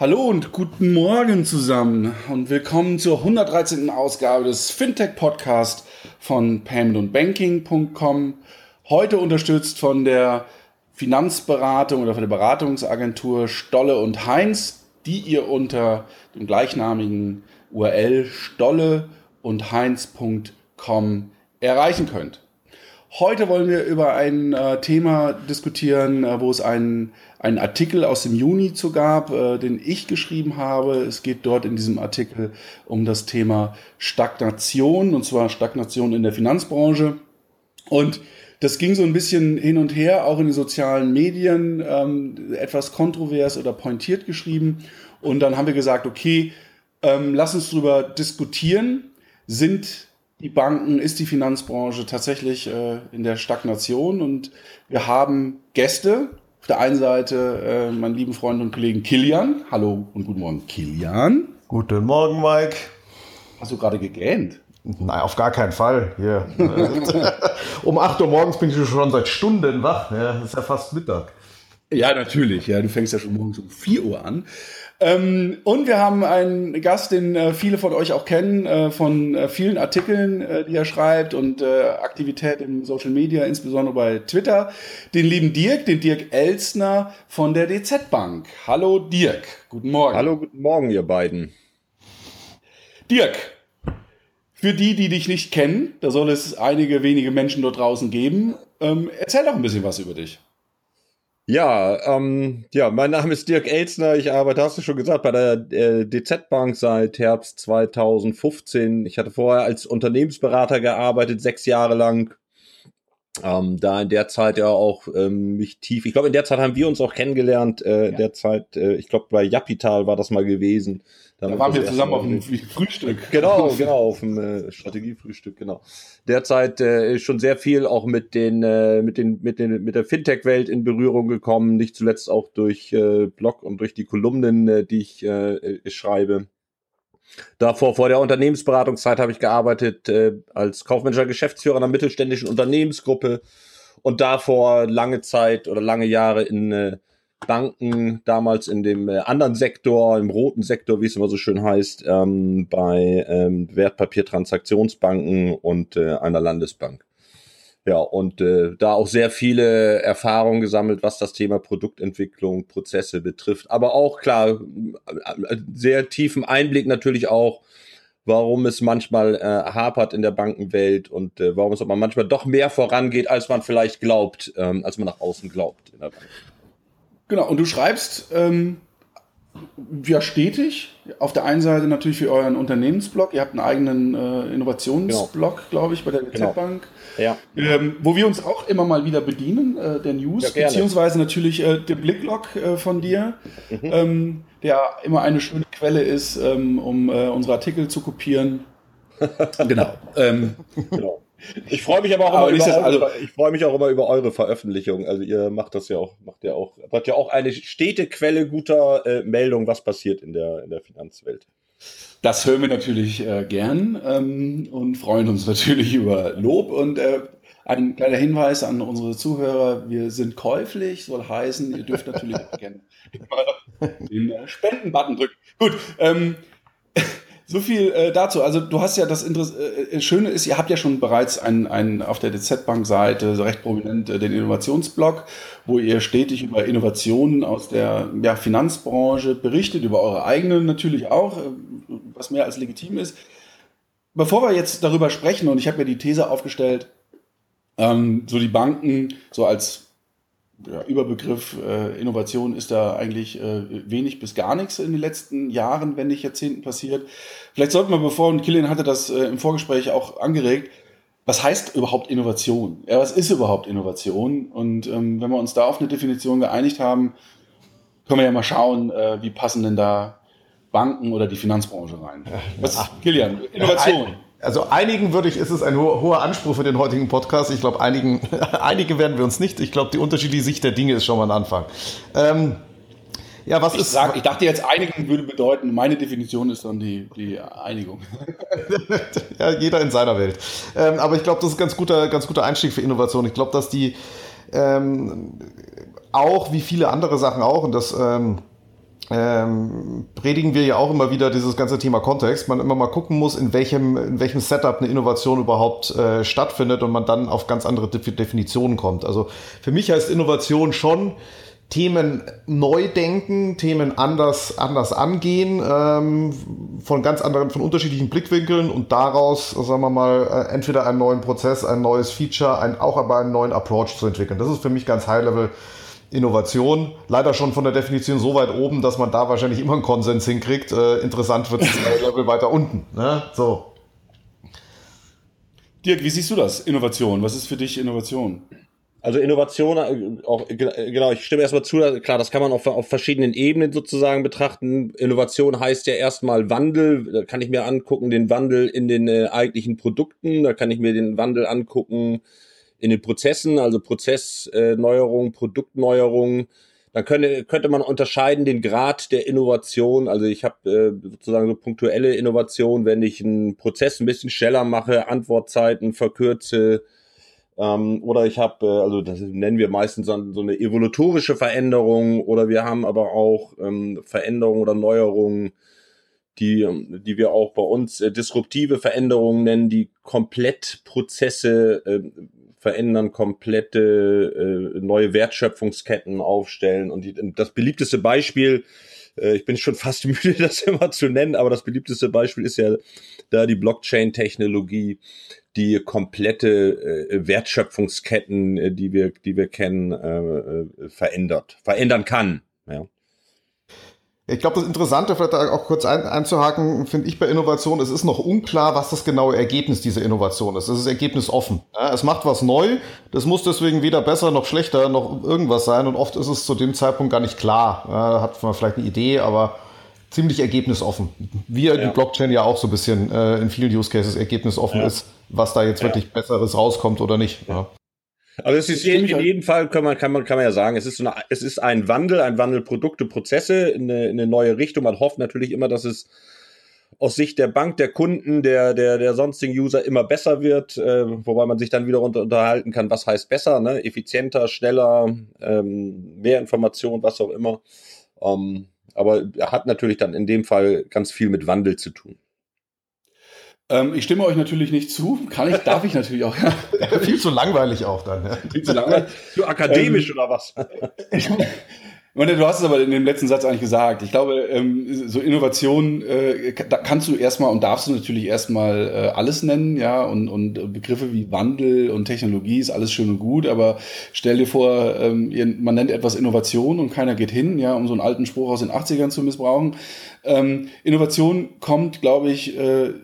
Hallo und guten Morgen zusammen und willkommen zur 113. Ausgabe des Fintech Podcast von paymentundbanking.com. Heute unterstützt von der Finanzberatung oder von der Beratungsagentur Stolle und Heinz, die ihr unter dem gleichnamigen URL stolle und heinz.com erreichen könnt. Heute wollen wir über ein äh, Thema diskutieren, äh, wo es einen, einen Artikel aus dem Juni zu gab, äh, den ich geschrieben habe. Es geht dort in diesem Artikel um das Thema Stagnation, und zwar Stagnation in der Finanzbranche. Und das ging so ein bisschen hin und her, auch in den sozialen Medien, ähm, etwas kontrovers oder pointiert geschrieben. Und dann haben wir gesagt, okay, ähm, lass uns darüber diskutieren. Sind die Banken, ist die Finanzbranche tatsächlich äh, in der Stagnation und wir haben Gäste. Auf der einen Seite äh, meinen lieben Freund und Kollegen Kilian. Hallo und guten Morgen, Kilian. Guten Morgen, Mike. Hast du gerade gegähnt? Nein, auf gar keinen Fall. Hier. um 8 Uhr morgens bin ich schon seit Stunden wach. Ja, das ist ja fast Mittag. Ja, natürlich. Ja, du fängst ja schon morgens um 4 Uhr an. Ähm, und wir haben einen Gast, den äh, viele von euch auch kennen, äh, von äh, vielen Artikeln, äh, die er schreibt und äh, Aktivität in Social Media, insbesondere bei Twitter, den lieben Dirk, den Dirk Elsner von der DZ Bank. Hallo Dirk, guten Morgen. Hallo, guten Morgen, ihr beiden. Dirk, für die, die dich nicht kennen, da soll es einige wenige Menschen dort draußen geben, ähm, erzähl doch ein bisschen was über dich. Ja, ähm, ja, mein Name ist Dirk Elsner. Ich arbeite, hast du schon gesagt, bei der äh, DZ Bank seit Herbst 2015. Ich hatte vorher als Unternehmensberater gearbeitet, sechs Jahre lang. Ähm, da in der Zeit ja auch ähm, mich tief, ich glaube, in der Zeit haben wir uns auch kennengelernt. Äh, ja. Der Zeit, äh, ich glaube, bei Japital war das mal gewesen. Da, waren wir zusammen auf dem Frühstück. Genau, genau, auf dem äh, Strategiefrühstück, genau. Derzeit äh, schon sehr viel auch mit den, äh, mit den, mit den, mit der Fintech-Welt in Berührung gekommen, nicht zuletzt auch durch äh, Blog und durch die Kolumnen, äh, die ich äh, äh, schreibe. Davor, vor der Unternehmensberatungszeit habe ich gearbeitet äh, als kaufmännischer Geschäftsführer einer mittelständischen Unternehmensgruppe und davor lange Zeit oder lange Jahre in äh, Banken damals in dem äh, anderen Sektor, im roten Sektor, wie es immer so schön heißt, ähm, bei ähm, Wertpapiertransaktionsbanken und äh, einer Landesbank. Ja, und äh, da auch sehr viele Erfahrungen gesammelt, was das Thema Produktentwicklung, Prozesse betrifft. Aber auch klar, äh, sehr tiefen Einblick natürlich auch, warum es manchmal äh, hapert in der Bankenwelt und äh, warum es aber manchmal doch mehr vorangeht, als man vielleicht glaubt, ähm, als man nach außen glaubt in der Bank. Genau, und du schreibst ähm, ja stetig. Auf der einen Seite natürlich für euren Unternehmensblog. Ihr habt einen eigenen äh, Innovationsblog, genau. glaube ich, bei der genau. Bank. Ja. Ähm, wo wir uns auch immer mal wieder bedienen, äh, der News, ja, beziehungsweise natürlich äh, der Blicklog äh, von dir, mhm. ähm, der immer eine schöne Quelle ist, ähm, um äh, unsere Artikel zu kopieren. genau. Ähm, genau. Ich freue mich aber auch aber immer über, also, ich freue mich auch immer über eure Veröffentlichung. Also ihr macht das ja auch, macht ja auch, habt ja auch eine stete Quelle guter äh, Meldung, was passiert in der, in der Finanzwelt. Das hören wir natürlich äh, gern ähm, und freuen uns natürlich über Lob. Und äh, ein kleiner Hinweis an unsere Zuhörer: Wir sind käuflich, soll heißen, ihr dürft natürlich auch gerne den äh, Spenden-Button drücken. Gut, ähm, so viel äh, dazu. Also du hast ja das Interess äh, äh Schöne ist, ihr habt ja schon bereits einen, einen auf der DZ-Bank-Seite so recht prominent äh, den Innovationsblog, wo ihr stetig über Innovationen aus der ja, Finanzbranche berichtet, über eure eigenen natürlich auch, äh, was mehr als legitim ist. Bevor wir jetzt darüber sprechen, und ich habe mir die These aufgestellt, ähm, so die Banken so als ja, Überbegriff äh, Innovation ist da eigentlich äh, wenig bis gar nichts in den letzten Jahren, wenn nicht Jahrzehnten passiert. Vielleicht sollten wir, bevor, und Kilian hatte das äh, im Vorgespräch auch angeregt, was heißt überhaupt Innovation? Ja, was ist überhaupt Innovation? Und ähm, wenn wir uns da auf eine Definition geeinigt haben, können wir ja mal schauen, äh, wie passen denn da Banken oder die Finanzbranche rein. Was, Kilian, Innovation. Also einigen würde ich, ist es ein ho hoher Anspruch für den heutigen Podcast. Ich glaube, einigen, einige werden wir uns nicht. Ich glaube, die unterschiedliche Sicht der Dinge ist schon mal ein Anfang. Ähm, ja, was ich ist. Sag, ich dachte jetzt, einigen würde bedeuten, meine Definition ist dann die, die Einigung. ja, jeder in seiner Welt. Ähm, aber ich glaube, das ist ein ganz guter, ganz guter Einstieg für Innovation. Ich glaube, dass die ähm, auch wie viele andere Sachen auch, und das ähm, ähm, predigen wir ja auch immer wieder dieses ganze Thema Kontext. Man immer mal gucken muss, in welchem, in welchem Setup eine Innovation überhaupt äh, stattfindet und man dann auf ganz andere Definitionen kommt. Also für mich heißt Innovation schon, Themen neu denken, Themen anders, anders angehen, ähm, von ganz anderen, von unterschiedlichen Blickwinkeln und daraus, sagen wir mal, äh, entweder einen neuen Prozess, ein neues Feature, ein, auch aber einen neuen Approach zu entwickeln. Das ist für mich ganz High-Level Innovation. Leider schon von der Definition so weit oben, dass man da wahrscheinlich immer einen Konsens hinkriegt. Äh, interessant wird es Level weiter unten. Ne? So. Dirk, wie siehst du das? Innovation. Was ist für dich Innovation? Also Innovation, äh, auch, genau, ich stimme erstmal zu, klar, das kann man auf, auf verschiedenen Ebenen sozusagen betrachten. Innovation heißt ja erstmal Wandel, da kann ich mir angucken, den Wandel in den äh, eigentlichen Produkten, da kann ich mir den Wandel angucken in den Prozessen, also Prozessneuerung, Produktneuerung. Dann könnte, könnte man unterscheiden den Grad der Innovation. Also ich habe äh, sozusagen so punktuelle Innovation, wenn ich einen Prozess ein bisschen schneller mache, Antwortzeiten verkürze, ähm, oder ich habe, äh, also das nennen wir meistens so, so eine evolutorische Veränderung oder wir haben aber auch ähm, Veränderungen oder Neuerungen, die, ähm, die wir auch bei uns äh, disruptive Veränderungen nennen, die komplett Prozesse äh, verändern, komplette äh, neue Wertschöpfungsketten aufstellen. Und die, das beliebteste Beispiel, äh, ich bin schon fast müde, das immer zu nennen, aber das beliebteste Beispiel ist ja da die Blockchain-Technologie, die komplette äh, Wertschöpfungsketten, äh, die wir, die wir kennen, äh, äh, verändert, verändern kann. Ja. Ich glaube, das Interessante, vielleicht auch kurz ein, einzuhaken, finde ich bei Innovation, es ist noch unklar, was das genaue Ergebnis dieser Innovation ist. Es ist ergebnisoffen. Ja, es macht was neu, das muss deswegen weder besser noch schlechter noch irgendwas sein und oft ist es zu dem Zeitpunkt gar nicht klar. Ja, hat man vielleicht eine Idee, aber ziemlich ergebnisoffen. Wie ja. die Blockchain ja auch so ein bisschen äh, in vielen Use Cases ergebnisoffen ist, was da jetzt wirklich Besseres rauskommt oder nicht. Ja. Also es ist in, in jedem Fall kann man, kann man, kann man ja sagen, es ist, so eine, es ist ein Wandel, ein Wandel Produkte, Prozesse in eine, in eine neue Richtung. Man hofft natürlich immer, dass es aus Sicht der Bank, der Kunden, der, der, der sonstigen User immer besser wird, äh, wobei man sich dann wieder unter, unterhalten kann, was heißt besser, ne? effizienter, schneller, ähm, mehr Information, was auch immer. Ähm, aber er hat natürlich dann in dem Fall ganz viel mit Wandel zu tun. Ähm, ich stimme euch natürlich nicht zu. Kann ich, darf ich natürlich auch. Viel zu langweilig auch dann. Ja. Viel zu langweilig. Zu akademisch ähm, oder was? ich meine, du hast es aber in dem letzten Satz eigentlich gesagt. Ich glaube, ähm, so Innovation äh, da kannst du erstmal und darfst du natürlich erstmal äh, alles nennen, ja, und, und Begriffe wie Wandel und Technologie ist alles schön und gut, aber stell dir vor, ähm, man nennt etwas Innovation und keiner geht hin, ja, um so einen alten Spruch aus den 80ern zu missbrauchen. Ähm, Innovation kommt, glaube ich, äh,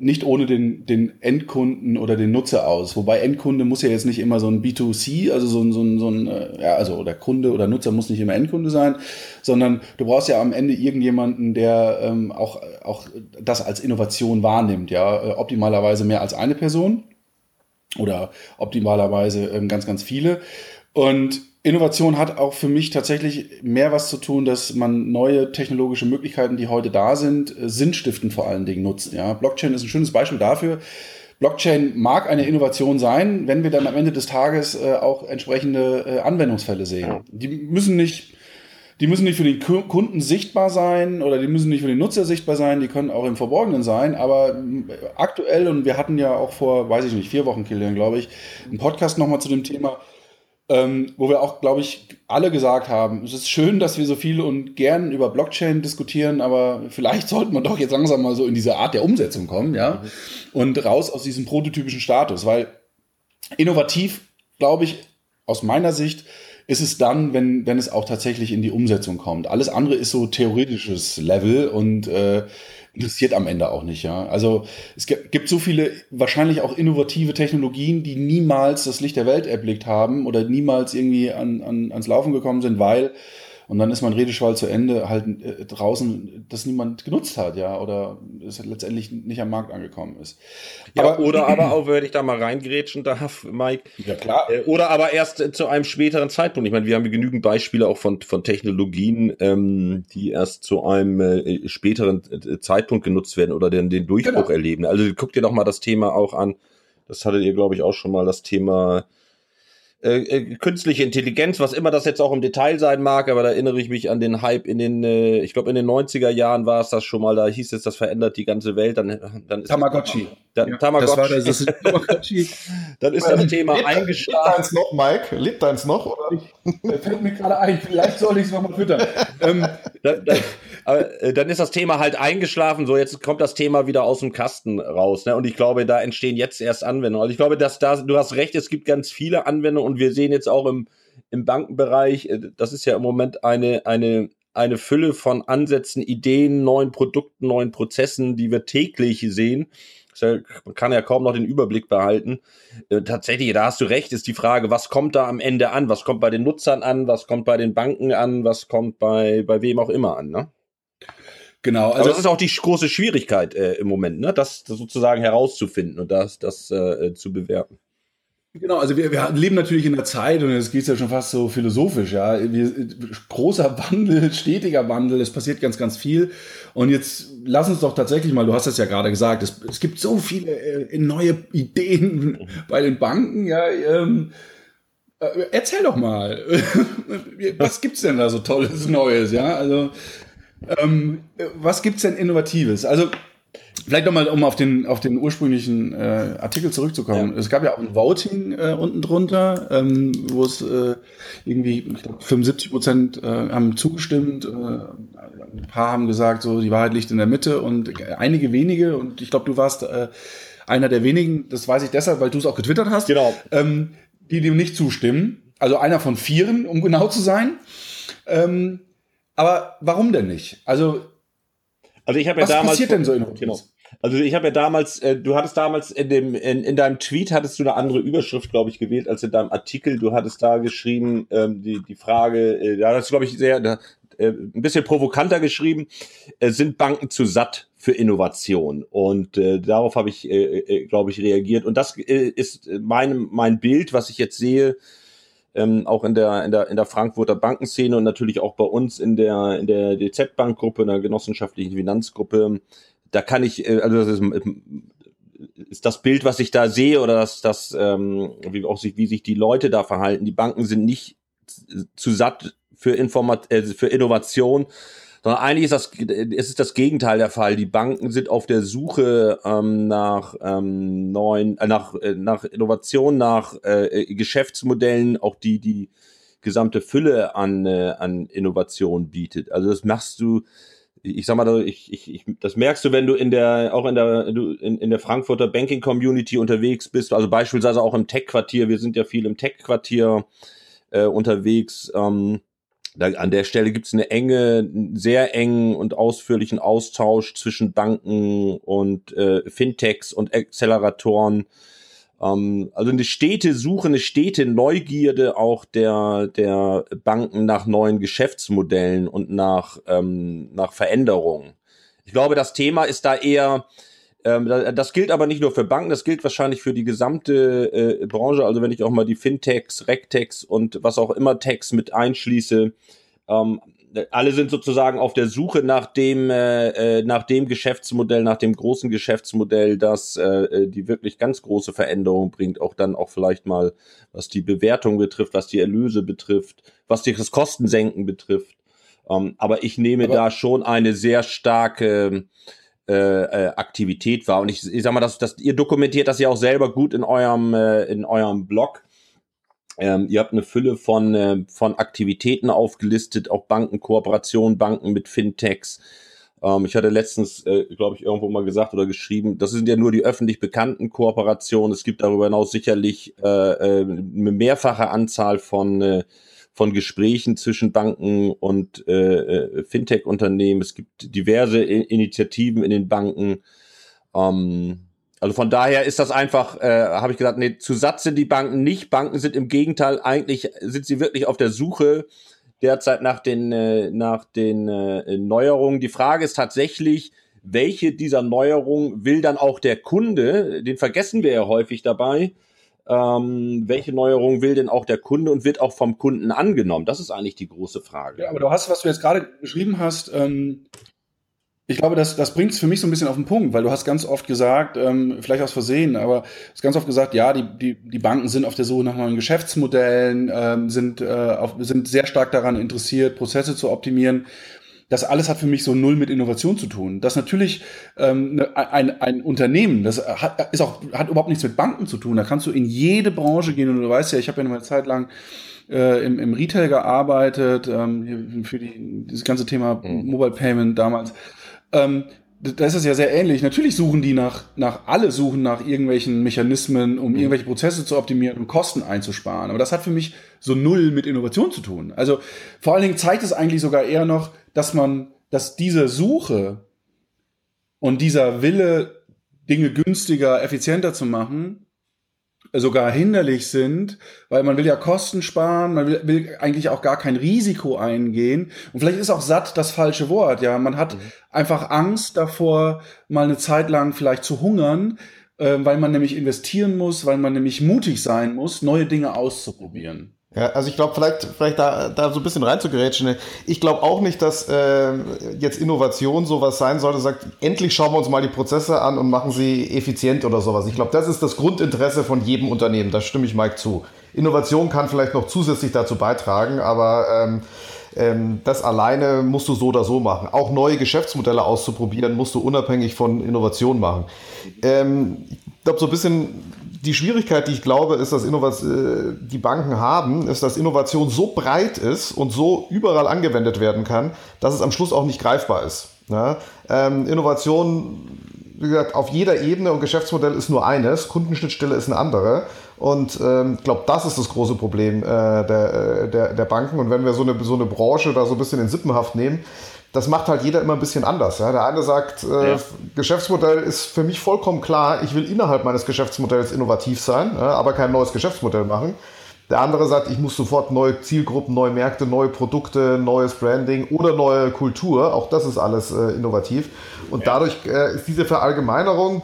nicht ohne den, den Endkunden oder den Nutzer aus. Wobei Endkunde muss ja jetzt nicht immer so ein B2C, also so ein, so ein, so ein äh, ja, also oder Kunde oder Nutzer muss nicht immer Endkunde sein, sondern du brauchst ja am Ende irgendjemanden, der ähm, auch, auch das als Innovation wahrnimmt, ja, äh, optimalerweise mehr als eine Person oder optimalerweise ähm, ganz, ganz viele. Und Innovation hat auch für mich tatsächlich mehr was zu tun, dass man neue technologische Möglichkeiten, die heute da sind, äh, sinnstiftend vor allen Dingen nutzt. Ja, Blockchain ist ein schönes Beispiel dafür. Blockchain mag eine Innovation sein, wenn wir dann am Ende des Tages äh, auch entsprechende äh, Anwendungsfälle sehen. Die müssen nicht, die müssen nicht für den Kunden sichtbar sein oder die müssen nicht für den Nutzer sichtbar sein, die können auch im Verborgenen sein, aber äh, aktuell, und wir hatten ja auch vor, weiß ich nicht, vier Wochen, Kilian, glaube ich, einen Podcast nochmal zu dem Thema, ähm, wo wir auch, glaube ich, alle gesagt haben, es ist schön, dass wir so viel und gern über Blockchain diskutieren, aber vielleicht sollten wir doch jetzt langsam mal so in diese Art der Umsetzung kommen, ja, und raus aus diesem prototypischen Status, weil innovativ, glaube ich, aus meiner Sicht, ist es dann, wenn, wenn es auch tatsächlich in die Umsetzung kommt. Alles andere ist so theoretisches Level und äh, interessiert am Ende auch nicht, ja. Also es gibt so viele wahrscheinlich auch innovative Technologien, die niemals das Licht der Welt erblickt haben oder niemals irgendwie an, an, ans Laufen gekommen sind, weil und dann ist mein Redeschwall zu Ende halt äh, draußen, das niemand genutzt hat, ja, oder es letztendlich nicht am Markt angekommen ist. Ja, aber, oder aber auch, wenn ich da mal reingrätschen darf, Mike. Ja, klar. Äh, oder aber erst äh, zu einem späteren Zeitpunkt. Ich meine, wir haben genügend Beispiele auch von, von Technologien, ähm, die erst zu einem äh, späteren äh, Zeitpunkt genutzt werden oder den, den Durchbruch genau. erleben. Also guckt dir doch mal das Thema auch an. Das hattet ihr, glaube ich, auch schon mal das Thema äh, äh, künstliche Intelligenz, was immer das jetzt auch im Detail sein mag, aber da erinnere ich mich an den Hype in den, äh, ich glaube in den 90er Jahren war es das schon mal, da hieß es, das verändert die ganze Welt, dann, dann ist Tamagotchi. Dann, Ja, Tamagotchi. Das war das, das ist Tamagotchi. dann ist das Thema Lebt eingeschlafen. deins noch, Mike? Lebt deins noch? Oder? Der fällt mir gerade ein, vielleicht soll ich es nochmal füttern. ähm, Dann, dann, äh, dann ist das Thema halt eingeschlafen. So, jetzt kommt das Thema wieder aus dem Kasten raus. Ne? Und ich glaube, da entstehen jetzt erst Anwendungen. Also ich glaube, dass da, du hast recht, es gibt ganz viele Anwendungen und wir sehen jetzt auch im, im Bankenbereich, äh, das ist ja im Moment eine, eine, eine Fülle von Ansätzen, Ideen, neuen Produkten, neuen Prozessen, die wir täglich sehen. Man kann ja kaum noch den Überblick behalten. Äh, Tatsächlich, da hast du recht, ist die Frage, was kommt da am Ende an? Was kommt bei den Nutzern an? Was kommt bei den Banken an? Was kommt bei, bei wem auch immer an? Ne? Genau, Also also das ist auch die große Schwierigkeit äh, im Moment, ne? das, das sozusagen herauszufinden und das, das äh, zu bewerten. Genau, also wir, wir leben natürlich in der Zeit und es geht ja schon fast so philosophisch, ja. Wir, großer Wandel, stetiger Wandel, es passiert ganz, ganz viel. Und jetzt lass uns doch tatsächlich mal, du hast es ja gerade gesagt, es, es gibt so viele äh, neue Ideen bei den Banken, ja. Ähm, äh, erzähl doch mal, was gibt's denn da so Tolles Neues, ja? Also ähm, was gibt's denn Innovatives? Also Vielleicht nochmal, um auf den, auf den ursprünglichen äh, Artikel zurückzukommen. Es gab ja auch ein Voting äh, unten drunter, ähm, wo es äh, irgendwie, ich glaube, 75 Prozent äh, haben zugestimmt. Äh, ein paar haben gesagt, so die Wahrheit liegt in der Mitte und einige wenige, und ich glaube, du warst äh, einer der wenigen, das weiß ich deshalb, weil du es auch getwittert hast, Genau. ähm, die dem nicht zustimmen. Also einer von vieren, um genau zu sein. Ähm, aber warum denn nicht? Also, Also ich habe ja was damals passiert denn so innovativ? Genau. Also ich habe ja damals, äh, du hattest damals in dem in, in deinem Tweet hattest du eine andere Überschrift, glaube ich, gewählt als in deinem Artikel. Du hattest da geschrieben ähm, die die Frage, äh, da hast du glaube ich sehr da, äh, ein bisschen provokanter geschrieben, äh, sind Banken zu satt für Innovation? Und äh, darauf habe ich, äh, äh, glaube ich, reagiert. Und das äh, ist mein mein Bild, was ich jetzt sehe. Ähm, auch in der, in, der, in der Frankfurter Bankenszene und natürlich auch bei uns in der, in der DZ-Bankgruppe, in der genossenschaftlichen Finanzgruppe, da kann ich, äh, also das ist, ist das Bild, was ich da sehe, oder das, das ähm, wie auch sich, wie sich die Leute da verhalten. Die Banken sind nicht zu satt für Informat äh, für Innovation, sondern eigentlich ist das, es ist das Gegenteil der Fall. Die Banken sind auf der Suche ähm, nach ähm, neuen, äh, nach, äh, nach Innovation, nach äh, Geschäftsmodellen, auch die die gesamte Fülle an, äh, an Innovation bietet. Also das machst du ich sag mal, ich, ich, ich, das merkst du, wenn du in der, auch in der, du in, in der Frankfurter Banking Community unterwegs bist, also beispielsweise auch im Tech-Quartier, wir sind ja viel im Tech-Quartier äh, unterwegs. Ähm, da, an der Stelle gibt es eine enge, sehr engen und ausführlichen Austausch zwischen Banken und äh, Fintechs und Acceleratoren. Ähm, also eine stete Suche, eine stete Neugierde auch der, der Banken nach neuen Geschäftsmodellen und nach, ähm, nach Veränderungen. Ich glaube, das Thema ist da eher, das gilt aber nicht nur für Banken, das gilt wahrscheinlich für die gesamte äh, Branche. Also wenn ich auch mal die Fintechs, Rectechs und was auch immer Techs mit einschließe, ähm, alle sind sozusagen auf der Suche nach dem, äh, nach dem Geschäftsmodell, nach dem großen Geschäftsmodell, das äh, die wirklich ganz große Veränderungen bringt, auch dann auch vielleicht mal, was die Bewertung betrifft, was die Erlöse betrifft, was das Kostensenken betrifft. Ähm, aber ich nehme Aber- da schon eine sehr starke äh, äh, Aktivität wahr. Und ich, ich sag mal, das, das, ihr dokumentiert das ja auch selber gut in eurem, äh, in eurem Blog. Ähm, ihr habt eine Fülle von, äh, von Aktivitäten aufgelistet, auch Banken, Kooperationen, Banken mit Fintechs. Ähm, ich hatte letztens, äh, glaube ich, irgendwo mal gesagt oder geschrieben, das sind ja nur die öffentlich bekannten Kooperationen. Es gibt darüber hinaus sicherlich äh, äh, eine mehrfache Anzahl von, äh, von Gesprächen zwischen Banken und äh, äh, Fintech-Unternehmen. Es gibt diverse I Initiativen in den Banken. Ähm, also von daher ist das einfach, äh, habe ich gesagt, nee, zu Satz sind die Banken nicht. Banken sind im Gegenteil, eigentlich sind sie wirklich auf der Suche derzeit nach den, äh, nach den äh, Neuerungen. Die Frage ist tatsächlich, welche dieser Neuerungen will dann auch der Kunde, den vergessen wir ja häufig dabei, ähm, welche Neuerung will denn auch der Kunde und wird auch vom Kunden angenommen? Das ist eigentlich die große Frage. Ja, aber du hast, was du jetzt gerade geschrieben hast, ähm, Ich glaube, das, das bringt es für mich so ein bisschen auf den Punkt, weil du hast ganz oft gesagt, ähm, vielleicht aus Versehen, aber hast ganz oft gesagt, ja, die, die, die Banken sind auf der Suche nach neuen Geschäftsmodellen, ähm, sind, äh, auf, sind sehr stark daran interessiert, Prozesse zu optimieren. Das alles hat für mich so null mit Innovation zu tun. Das natürlich ähm, ne, ein, ein Unternehmen, das hat, ist auch, hat überhaupt nichts mit Banken zu tun. Da kannst du in jede Branche gehen und du weißt ja, ich habe ja eine Zeit lang äh, im, im Retail gearbeitet, ähm, für die, dieses ganze Thema mhm. Mobile Payment damals. Ähm, da ist es ja sehr ähnlich. Natürlich suchen die nach, nach, alle suchen nach irgendwelchen Mechanismen, um mhm. irgendwelche Prozesse zu optimieren und Kosten einzusparen. Aber das hat für mich so null mit Innovation zu tun. Also vor allen Dingen zeigt es eigentlich sogar eher noch, dass man, dass diese Suche und dieser Wille, Dinge günstiger, effizienter zu machen, sogar hinderlich sind, weil man will ja Kosten sparen, man will, will, eigentlich auch gar kein Risiko eingehen. Und vielleicht ist auch satt das falsche Wort. Ja, man hat mhm. einfach Angst davor, mal eine Zeit lang vielleicht zu hungern, äh, weil man nämlich investieren muss, weil man nämlich mutig sein muss, neue Dinge auszuprobieren. Ja, also ich glaube, vielleicht, vielleicht da, da so ein bisschen reinzugerätschen. Ich glaube auch nicht, dass äh, jetzt Innovation sowas sein sollte, sagt, endlich schauen wir uns mal die Prozesse an und machen sie effizient oder sowas. Ich glaube, das ist das Grundinteresse von jedem Unternehmen. Da stimme ich Mike zu. Innovation kann vielleicht noch zusätzlich dazu beitragen, aber ähm, ähm, das alleine musst du so oder so machen. Auch neue Geschäftsmodelle auszuprobieren, musst du unabhängig von Innovation machen. Ähm, ich glaube, so ein bisschen die Schwierigkeit, die ich glaube, ist, dass Innovation, äh, die Banken haben, ist, dass Innovation so breit ist und so überall angewendet werden kann, dass es am Schluss auch nicht greifbar ist. Ja? Ähm, Innovation, wie gesagt, auf jeder Ebene und Geschäftsmodell ist nur eines, Kundenschnittstelle ist eine andere. Und ähm, ich glaube, das ist das große Problem äh, der, äh, der, der Banken. Und wenn wir so eine, so eine Branche da so ein bisschen in Sippenhaft nehmen, das macht halt jeder immer ein bisschen anders. Ja? Der eine sagt, äh, ja. Geschäftsmodell ist für mich vollkommen klar, ich will innerhalb meines Geschäftsmodells innovativ sein, ja, aber kein neues Geschäftsmodell machen. Der andere sagt, ich muss sofort neue Zielgruppen, neue Märkte, neue Produkte, neues Branding oder neue Kultur. Auch das ist alles äh, innovativ. Und ja. dadurch äh, ist diese Verallgemeinerung,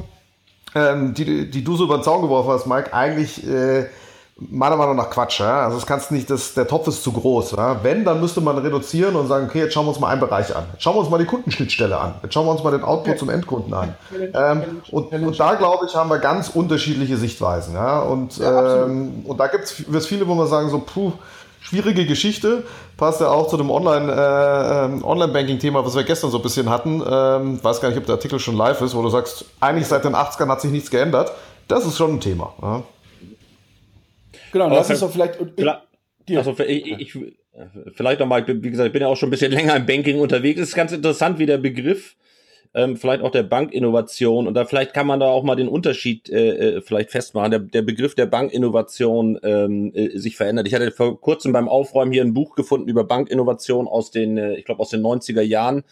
ähm, die, die du so über den Zaun geworfen hast, Mike, eigentlich äh, meiner Meinung nach Quatsch. Ja? Also das kannst nicht, das, der Topf ist zu groß. Ja? Wenn, dann müsste man reduzieren und sagen, okay, jetzt schauen wir uns mal einen Bereich an. Jetzt schauen wir uns mal die Kundenschnittstelle an. Jetzt schauen wir uns mal den Output zum Endkunden an. Ähm, und, und, da, glaube ich, haben wir ganz unterschiedliche Sichtweisen. Ja? Und, ähm, und da gibt es viele, wo man sagen, so, puh, schwierige Geschichte. Passt ja auch zu dem Online, äh, ähm, Online-Banking-Thema, was wir gestern so ein bisschen hatten. Ähm, weiß gar nicht, ob der Artikel schon live ist, wo du sagst, eigentlich seit den 80ern hat sich nichts geändert. Das ist schon ein Thema. Genau, das ist doch vielleicht. vielleicht also ich, ich, vielleicht nochmal, wie gesagt, ich bin ja auch schon ein bisschen länger im Banking unterwegs. Es ist ganz interessant, wie der Begriff, ähm, vielleicht auch der Bankinnovation, und da vielleicht kann man da auch mal den Unterschied äh, äh, vielleicht festmachen. Der, der Begriff der Bankinnovation ähm, äh, sich verändert. Ich hatte vor kurzem beim Aufräumen hier ein Buch gefunden über Bankinnovation aus den, äh, ich glaube, aus den 90er Jahren.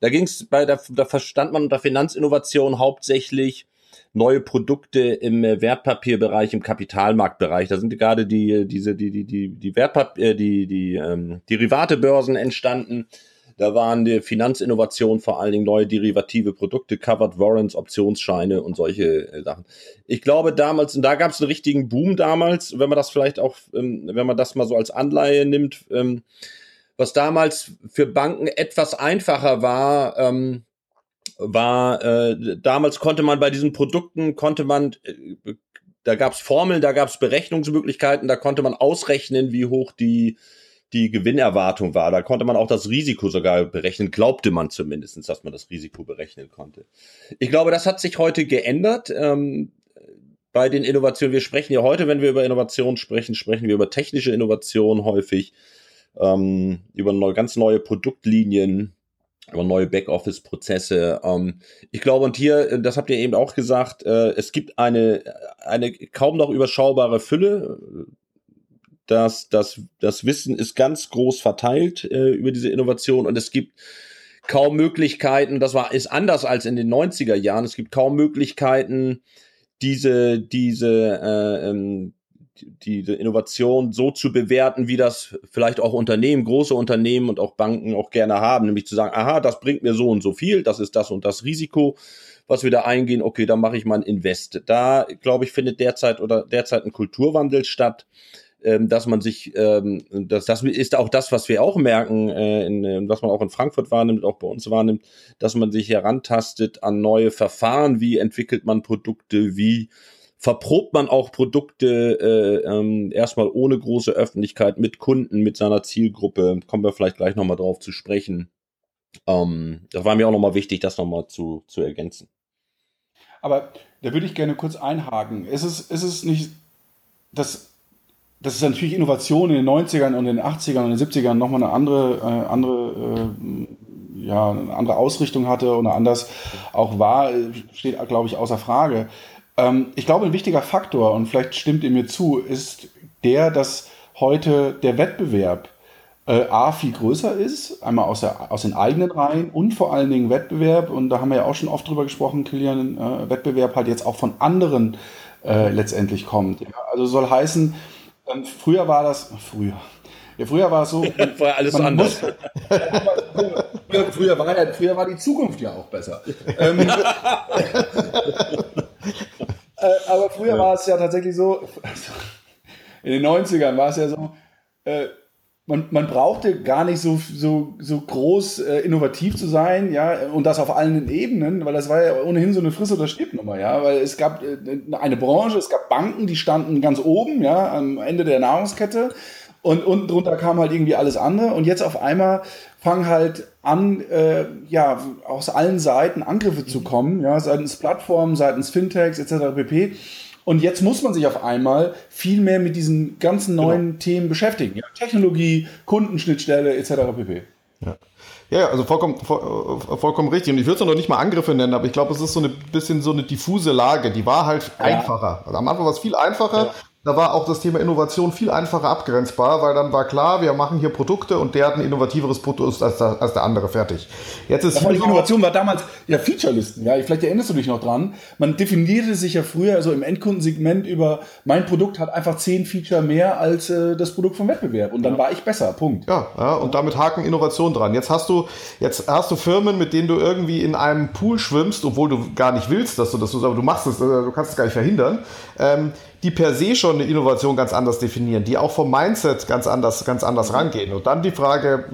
Da ging es bei, da, da verstand man unter Finanzinnovation hauptsächlich neue Produkte im äh, Wertpapierbereich, im Kapitalmarktbereich. Da sind gerade die, diese, die, die, die, die Wertpapier, äh, die, die ähm, Derivatebörsen entstanden. Da waren die Finanzinnovationen vor allen Dingen neue derivative Produkte, Covered Warrants, Optionsscheine und solche äh, Sachen. Ich glaube damals, und da gab es einen richtigen Boom damals, wenn man das vielleicht auch, ähm, wenn man das mal so als Anleihe nimmt, ähm, was damals für Banken etwas einfacher war, ähm, war, äh, damals konnte man bei diesen Produkten, konnte man, äh, da gab es Formeln, da gab es Berechnungsmöglichkeiten, da konnte man ausrechnen, wie hoch die, die Gewinnerwartung war. Da konnte man auch das Risiko sogar berechnen, glaubte man zumindestens, dass man das Risiko berechnen konnte. Ich glaube, das hat sich heute geändert. Ähm, bei den Innovationen, wir sprechen ja heute, wenn wir über Innovation sprechen, sprechen wir über technische Innovation häufig, ähm, über neue, ganz neue Produktlinien, über neue Backoffice-Prozesse. Ähm, ich glaube, und hier, äh, das habt ihr eben auch gesagt, äh, es gibt eine, eine kaum noch überschaubare Fülle. Das, das, das Wissen ist ganz groß verteilt äh, über diese Innovation und es gibt kaum Möglichkeiten, das war, ist anders als in den 90er Jahren, es gibt kaum Möglichkeiten, diese, diese, äh, ähm, diese Innovation so zu bewerten, wie das vielleicht auch Unternehmen, große Unternehmen und auch Banken auch gerne haben, nämlich zu sagen, aha, das bringt mir so und so viel, das ist das und das Risiko, was wir da eingehen, okay, dann mache ich mal ein Invest. Da, glaube ich, findet derzeit oder derzeit ein Kulturwandel statt. ähm, dass man sich, ähm, das, das ist auch das, was wir auch merken, äh, in, äh, was man auch in Frankfurt wahrnimmt, auch bei uns wahrnimmt, dass man sich herantastet an neue Verfahren, wie entwickelt man Produkte, wie verprobt man auch Produkte äh, ähm, erstmal ohne große Öffentlichkeit mit Kunden, mit seiner Zielgruppe. Kommen wir vielleicht gleich nochmal drauf zu sprechen. Ähm, das war mir auch nochmal wichtig, das nochmal zu, zu ergänzen. Aber da würde ich gerne kurz einhaken. Ist es, ist es nicht, dass das ist natürlich Innovation in den 90ern und in den 80ern und den 70ern nochmal eine andere, äh, andere, äh, ja, eine andere Ausrichtung hatte oder anders auch war, steht, glaube ich, außer Frage. Ähm, ich glaube, ein wichtiger Faktor, und vielleicht stimmt ihr mir zu, ist der, dass heute der Wettbewerb äh, A viel größer ist, einmal aus, der, aus den eigenen Reihen und vor allen Dingen Wettbewerb, und da haben wir ja auch schon oft drüber gesprochen, Kilian, äh, Wettbewerb halt jetzt auch von anderen äh, letztendlich kommt. Ja? Also soll heißen, ähm, früher war das, früher, ja, früher war es so. war alles anders. Muss, früher, früher, war ja, früher war die Zukunft ja auch besser. ähm, äh, aber früher ja. war es ja tatsächlich so, in den 90ern war es ja so, äh, man, man brauchte gar nicht so, so, so groß äh, innovativ zu sein, ja, und das auf allen Ebenen, weil das war ja ohnehin so eine Friss- oder Stirb-Nummer, ja, weil es gab äh, eine Branche, es gab Banken, die standen ganz oben, ja, am Ende der Nahrungskette und unten drunter kam halt irgendwie alles andere und jetzt auf einmal fangen halt an, äh, ja, aus allen Seiten Angriffe zu kommen, ja, seitens Plattformen, seitens Fintechs etc. pp. Und jetzt muss man sich auf einmal viel mehr mit diesen ganzen genau. neuen genau. Themen beschäftigen. Ja? Technologie, Kundenschnittstelle etc. pp. Ja. Ja, also vollkommen, voll, äh, vollkommen richtig. Und ich würde es noch nicht mal Angriffe nennen, aber ich glaube, es ist so ein bisschen so eine diffuse Lage. Die war halt ja. einfacher. Also am Anfang war es viel einfacher. Ja da war auch das Thema Innovation viel einfacher abgrenzbar, weil dann war klar, wir machen hier Produkte und der hat ein innovativeres Produkt als der, als der andere fertig. Jetzt ist die Innovation war damals ja Featurelisten, ja, vielleicht erinnerst du dich noch dran. Man definierte sich ja früher also im Endkundensegment über mein Produkt hat einfach zehn Feature mehr als äh, das Produkt vom Wettbewerb und dann ja. war ich besser. Punkt. Ja, ja, und damit haken Innovation dran. Jetzt hast du jetzt hast du Firmen, mit denen du irgendwie in einem Pool schwimmst, obwohl du gar nicht willst, dass du das so, aber du machst es, äh, du kannst es gar nicht verhindern. Ähm, die per se schon eine Innovation ganz anders definieren, die auch vom Mindset ganz anders, ganz anders rangehen. Und dann die Frage,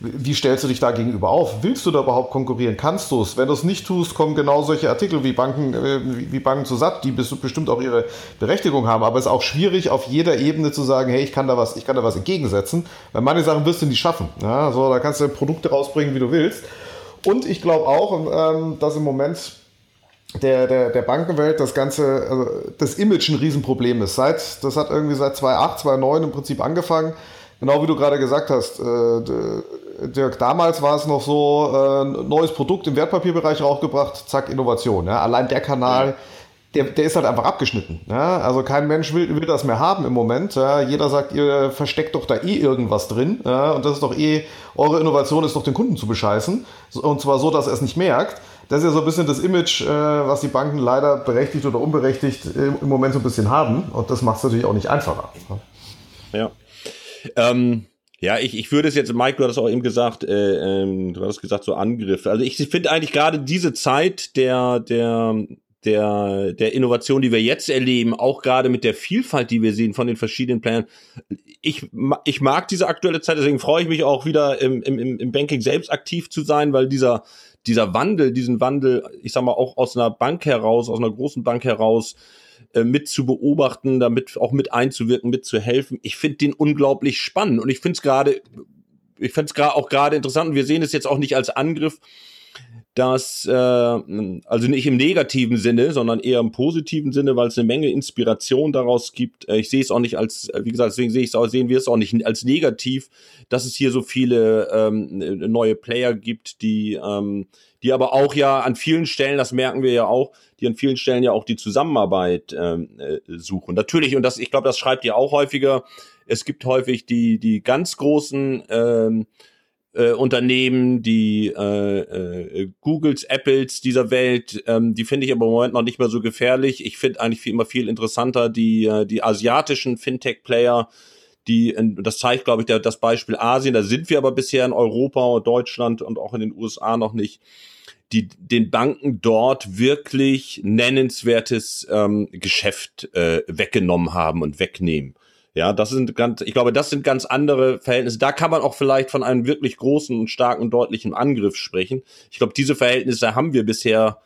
wie stellst du dich da gegenüber auf? Willst du da überhaupt konkurrieren? Kannst du es? Wenn du es nicht tust, kommen genau solche Artikel wie Banken, äh, wie Banken zu satt, die bestimmt auch ihre Berechtigung haben. Aber es ist auch schwierig, auf jeder Ebene zu sagen, hey, ich kann da was, ich kann da was entgegensetzen. Weil manche Sachen wirst du nicht schaffen. Ja, so, da kannst du Produkte rausbringen, wie du willst. Und ich glaube auch, ähm, dass im Moment der, der, der Bankenwelt das ganze, also das Image ein Riesenproblem ist. Seit, das hat irgendwie seit 2008, 2009 im Prinzip angefangen. Genau wie du gerade gesagt hast, äh, Dirk, damals war es noch so, äh, neues Produkt im Wertpapierbereich rausgebracht, zack, Innovation. Ja? Allein der Kanal, der, der ist halt einfach abgeschnitten. Ja? Also kein Mensch will, will das mehr haben im Moment. Ja? Jeder sagt, ihr versteckt doch da eh irgendwas drin. Ja? Und das ist doch eh, eure Innovation ist doch den Kunden zu bescheißen. Und zwar so, dass er es nicht merkt das ist ja so ein bisschen das Image, äh, was die Banken leider berechtigt oder unberechtigt im Moment so ein bisschen haben. Und das macht es natürlich auch nicht einfacher. Ja. Ähm, ja, ich, ich würde es jetzt, Mike, du hast auch eben gesagt, äh, ähm, du hast gesagt, so Angriff. Also ich finde eigentlich gerade diese Zeit der, der, der, der Innovation, die wir jetzt erleben, auch gerade mit der Vielfalt, die wir sehen von den verschiedenen Playern. Ich, ich mag diese aktuelle Zeit, deswegen freue ich mich auch wieder im, im, im Banking selbst aktiv zu sein, weil dieser, dieser Wandel, diesen Wandel, ich sag mal, auch aus einer Bank heraus, aus einer großen Bank heraus, äh, mit zu beobachten, damit auch mit einzuwirken, mitzuhelfen. Ich finde den unglaublich spannend und ich finde es gerade, ich finde es auch gerade interessant und wir sehen es jetzt auch nicht als Angriff, dass, äh, also nicht im negativen Sinne, sondern eher im positiven Sinne, weil es eine Menge Inspiration daraus gibt. Äh, ich sehe es auch nicht als, äh, wie gesagt, deswegen sehe ich es auch, sehen wir es auch nicht als negativ, dass es hier so viele ähm, neue Player gibt, die, ähm, die aber auch ja an vielen Stellen, das merken wir ja auch, die an vielen Stellen ja auch die Zusammenarbeit ähm, äh, suchen. Natürlich, und das, ich glaube, das schreibt ihr auch häufiger, es gibt häufig die, die ganz großen ähm, äh, Unternehmen, die äh, äh, Googles, Apples dieser Welt, ähm, die finde ich aber im Moment noch nicht mehr so gefährlich. Ich finde eigentlich viel, immer viel interessanter die, äh, die asiatischen Fintech-Player, die, das zeigt, glaube ich, der, das Beispiel Asien, da sind wir aber bisher in Europa Deutschland und auch in den USA noch nicht, die den Banken dort wirklich nennenswertes ähm, Geschäft äh, weggenommen haben und wegnehmen. Ja, das sind ganz, ich glaube, das sind ganz andere Verhältnisse. Da kann man auch vielleicht von einem wirklich großen und starken, deutlichen Angriff sprechen. Ich glaube, diese Verhältnisse haben wir bisher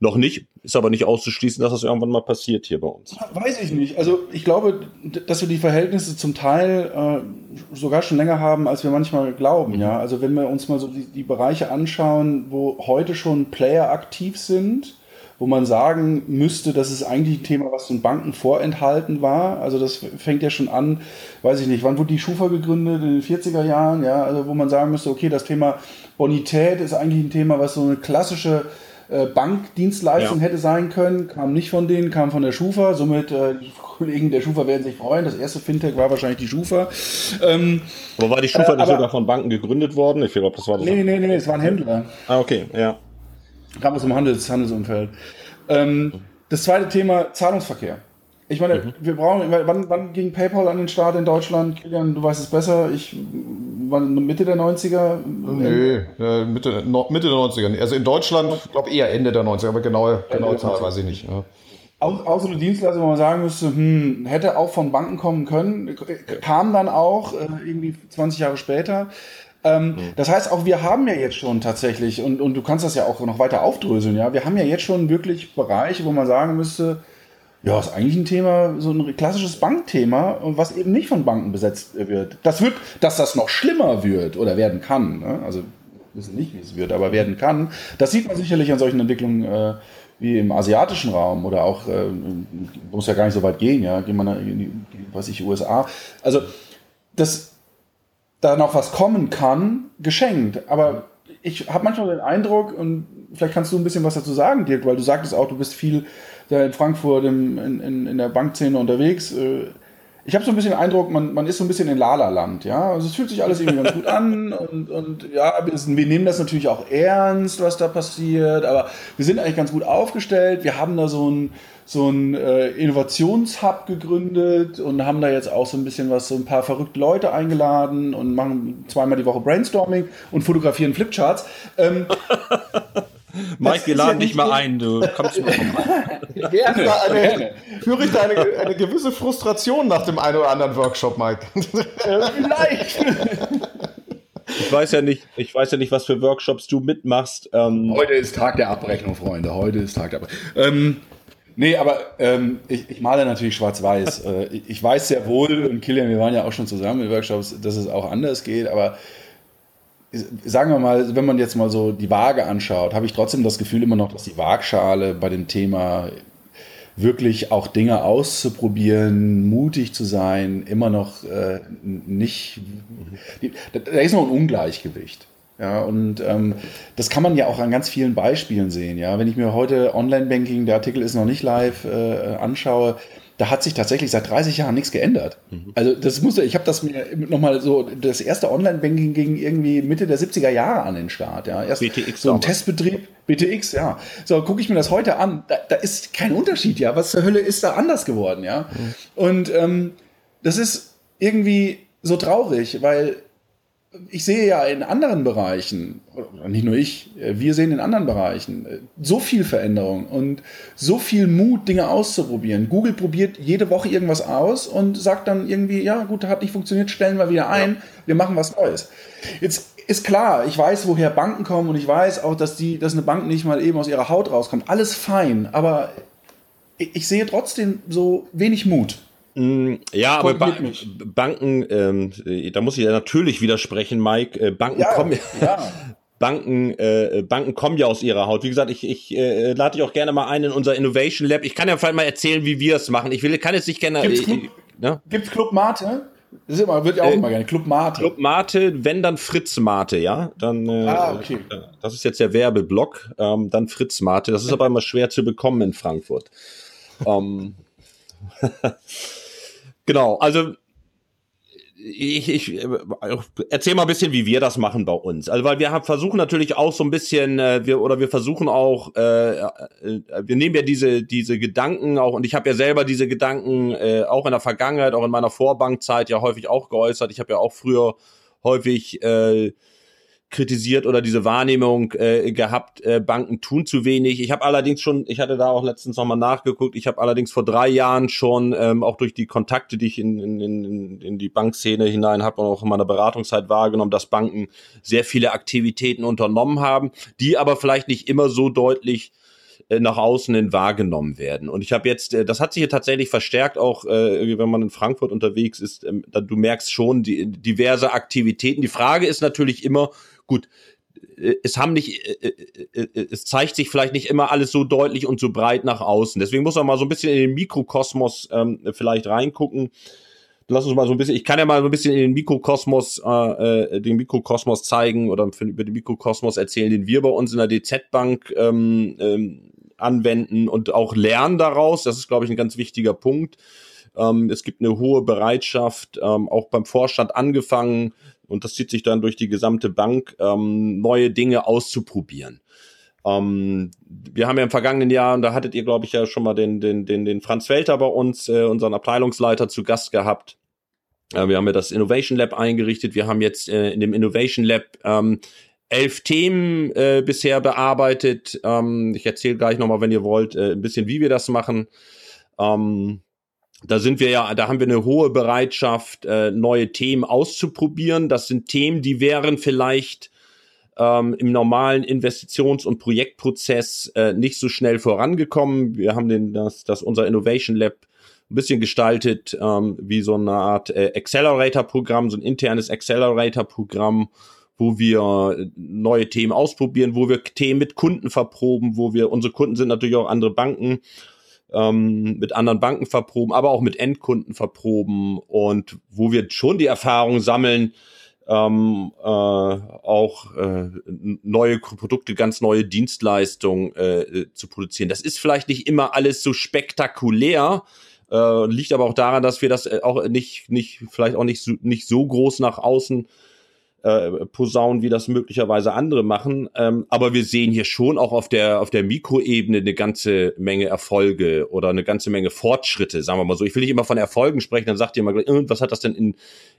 noch nicht. Ist aber nicht auszuschließen, dass das irgendwann mal passiert hier bei uns. Weiß ich nicht. Also ich glaube, dass wir die Verhältnisse zum Teil äh, sogar schon länger haben, als wir manchmal glauben. Mhm. Ja, also wenn wir uns mal so die, die Bereiche anschauen, wo heute schon Player aktiv sind, wo man sagen müsste, das ist eigentlich ein Thema, was den Banken vorenthalten war. Also das fängt ja schon an, weiß ich nicht, wann wurde die Schufa gegründet? In den 40er Jahren, ja, also wo man sagen müsste, okay, das Thema Bonität ist eigentlich ein Thema, was so eine klassische äh, Bankdienstleistung ja. hätte sein können, kam nicht von denen, kam von der Schufa. Somit, äh, die Kollegen der Schufa werden sich freuen. Das erste Fintech war wahrscheinlich die Schufa. Ähm, aber war die Schufa äh, nicht sogar von Banken gegründet worden? Ich glaube, das war das. Nee, nee, nee, es waren Händler. Ah, okay, ja. Kam aus dem Handels, Handelsumfeld. Ähm, das zweite Thema Zahlungsverkehr. Ich meine, mhm. wir brauchen, wann, wann ging PayPal an den Start in Deutschland? Kilian, du weißt es besser. Ich war Mitte der 90er? Nö, äh, Mitte, Mitte der 90er. Also in Deutschland, ich glaube eher Ende der 90er, aber genaue, genaue Zahl weiß ich nicht. Ja. Auch, so eine Dienstleistung, wo man sagen müsste, hm, hätte auch von Banken kommen können, kam dann auch äh, irgendwie 20 Jahre später. Ähm, mhm. Das heißt, auch wir haben ja jetzt schon tatsächlich, und, und du kannst das ja auch noch weiter aufdröseln, ja, wir haben ja jetzt schon wirklich Bereiche, wo man sagen müsste, ja, ist eigentlich ein Thema, so ein klassisches Bankthema, was eben nicht von Banken besetzt wird. Das wird, dass das noch schlimmer wird oder werden kann. Ne? Also wir wissen nicht, wie es wird, aber werden kann. Das sieht man sicherlich an solchen Entwicklungen äh, wie im asiatischen Raum oder auch, äh, muss ja gar nicht so weit gehen, ja, gehen wir in die, was ich, USA. Also, dass da noch was kommen kann, geschenkt. Aber ich habe manchmal den Eindruck, und vielleicht kannst du ein bisschen was dazu sagen, Dirk, weil du sagtest auch, du bist viel da in Frankfurt in, in, in der Bankszene unterwegs. Äh, ich habe so ein bisschen den Eindruck, man, man ist so ein bisschen in Lala-Land, ja. Also es fühlt sich alles irgendwie ganz gut an und, und ja, wir nehmen das natürlich auch ernst, was da passiert, aber wir sind eigentlich ganz gut aufgestellt. Wir haben da so ein, so ein äh, Innovationshub gegründet und haben da jetzt auch so ein bisschen was, so ein paar verrückte Leute eingeladen und machen zweimal die Woche Brainstorming und fotografieren Flipcharts. Ähm, Mike, wir laden dich mal ein, du kommst mal vorbei. Gerne, eine, Führe ich da eine, eine, gewisse Frustration nach dem einen oder anderen Workshop, Mike? Vielleicht. Ich weiß ja nicht, ich weiß ja nicht, was für Workshops du mitmachst. Ähm Heute ist Tag der Abrechnung, Freunde. Heute ist Tag der Abrechnung. Ähm, nee, aber ähm, ich, ich, male natürlich schwarz-weiß. äh, ich weiß sehr wohl, und Kilian, wir waren ja auch schon zusammen in Workshops, dass es auch anders geht, aber sagen wir mal, wenn man jetzt mal so die Waage anschaut, habe ich trotzdem das Gefühl immer noch, dass die Waagschale bei dem Thema wirklich auch Dinge auszuprobieren, mutig zu sein, immer noch äh, nicht, da ist noch ein Ungleichgewicht. Ja, und ähm, das kann man ja auch an ganz vielen Beispielen sehen. Ja, wenn ich mir heute Online-Banking, der Artikel ist noch nicht live, äh, anschaue, da hat sich tatsächlich seit 30 Jahren nichts geändert. Mhm. Also das musste, ich habe das mir nochmal so, das erste Online-Banking ging irgendwie Mitte der 70er Jahre an den Start. Ja. Erst BTX so ein Testbetrieb, BTX, ja. So, gucke ich mir das heute an, da, da, ist kein Unterschied, ja. Was zur Hölle ist da anders geworden, ja. Mhm. Und ähm, das ist irgendwie so traurig, weil ich sehe ja in anderen Bereichen, nicht nur ich, äh, wir sehen in anderen Bereichen äh, so viel Veränderung und so viel Mut, Dinge auszuprobieren. Google probiert jede Woche irgendwas aus und sagt dann irgendwie, ja gut, hat nicht funktioniert, stellen wir wieder ein, ja. wir machen was Neues. Jetzt ist klar, ich weiß, woher Banken kommen und ich weiß auch, dass die, dass eine Bank nicht mal eben aus ihrer Haut rauskommt. Alles fein, aber ich sehe trotzdem so wenig Mut. Ja, aber ba Banken, ähm, da muss ich ja natürlich widersprechen, Mike. Äh, Banken ja, kommen ja. Banken, äh, Banken kommen ja aus ihrer Haut. Wie gesagt, ich, ich äh, lade dich auch gerne mal ein in unser Innovation Lab. Ich kann ja vielleicht mal erzählen, wie wir es machen. Ich will, kann jetzt nicht gerne. Gibt's Club, äh, ne? Gibt's Club Mate? Das ist immer, wird ja auch äh, immer gerne. Club Mate. Club Mate, wenn dann Fritz Mate, ja. Dann, äh, ah, okay. Das ist jetzt der Werbeblock. Ähm, dann Fritz Mate. Das ist aber immer schwer zu bekommen in Frankfurt. ähm, Genau, also ich, ich äh, erzähl mal ein bisschen, wie wir das machen bei uns. Also weil wir versuchen natürlich auch so ein bisschen, äh, wir oder wir versuchen auch, äh, äh, wir nehmen ja diese diese Gedanken auch und ich habe ja selber diese Gedanken äh, auch in der Vergangenheit, auch in meiner Vorbankzeit ja häufig auch geäußert. Ich habe ja auch früher häufig äh, kritisiert oder diese Wahrnehmung äh, gehabt, äh, Banken tun zu wenig. Ich habe allerdings schon, ich hatte da auch letztens nochmal nachgeguckt, ich habe allerdings vor drei Jahren schon, ähm, auch durch die Kontakte, die ich in, in, in, in die Bankszene hinein habe und auch in meiner Beratungszeit wahrgenommen, dass Banken sehr viele Aktivitäten unternommen haben, die aber vielleicht nicht immer so deutlich nach außen hin wahrgenommen werden. Und ich habe jetzt, äh, das hat sich hier tatsächlich verstärkt, auch äh, wenn man in Frankfurt unterwegs ist, ähm, du merkst schon die diverse Aktivitäten. Die Frage ist natürlich immer, gut, es haben nicht, es zeigt sich vielleicht nicht immer alles so deutlich und so breit nach außen. Deswegen muss man mal so ein bisschen in den Mikrokosmos ähm, vielleicht reingucken. Lass uns mal so ein bisschen, ich kann ja mal so ein bisschen in den Mikrokosmos, äh, den Mikrokosmos zeigen oder über den Mikrokosmos erzählen, den wir bei uns in der DZ-Bank ähm, ähm, anwenden und auch lernen daraus. Das ist, glaube ich, ein ganz wichtiger Punkt. Ähm, es gibt eine hohe Bereitschaft, ähm, auch beim Vorstand angefangen, und das zieht sich dann durch die gesamte Bank, ähm, neue Dinge auszuprobieren. Ähm, wir haben ja im vergangenen Jahr, und da hattet ihr, glaube ich, ja schon mal den, den, den, den Franz Welter bei uns, äh, unseren Abteilungsleiter, zu Gast gehabt. Äh, wir haben ja das Innovation Lab eingerichtet. Wir haben jetzt äh, in dem Innovation Lab ähm, elf Themen äh, bisher bearbeitet. Ähm, ich erzähle gleich nochmal, wenn ihr wollt, äh, ein bisschen, wie wir das machen. Ähm, da sind wir ja, da haben wir eine hohe Bereitschaft, äh, neue Themen auszuprobieren. Das sind Themen, die wären vielleicht ähm, im normalen Investitions- und Projektprozess äh, nicht so schnell vorangekommen. Wir haben den, das, das unser Innovation Lab ein bisschen gestaltet ähm, wie so eine Art äh, Accelerator-Programm, so ein internes Accelerator-Programm, wo wir neue Themen ausprobieren, wo wir Themen mit Kunden verproben, wo wir, unsere Kunden sind natürlich auch andere Banken, ähm, mit anderen Banken verproben, aber auch mit Endkunden verproben und wo wir schon die Erfahrung sammeln, ähm, äh, auch äh, neue Produkte, ganz neue Dienstleistungen äh, zu produzieren. Das ist vielleicht nicht immer alles so spektakulär, äh, liegt aber auch daran, dass wir das äh, auch nicht, nicht, vielleicht auch nicht so, nicht so groß nach außen äh, posaunen, wie das möglicherweise andere machen. Ähm, aber wir sehen hier schon auch auf der, auf der Mikroebene eine ganze Menge Erfolge oder eine ganze Menge Fortschritte, sagen wir mal so. Ich will nicht immer von Erfolgen sprechen, dann sagt ihr mal, was hat das denn in,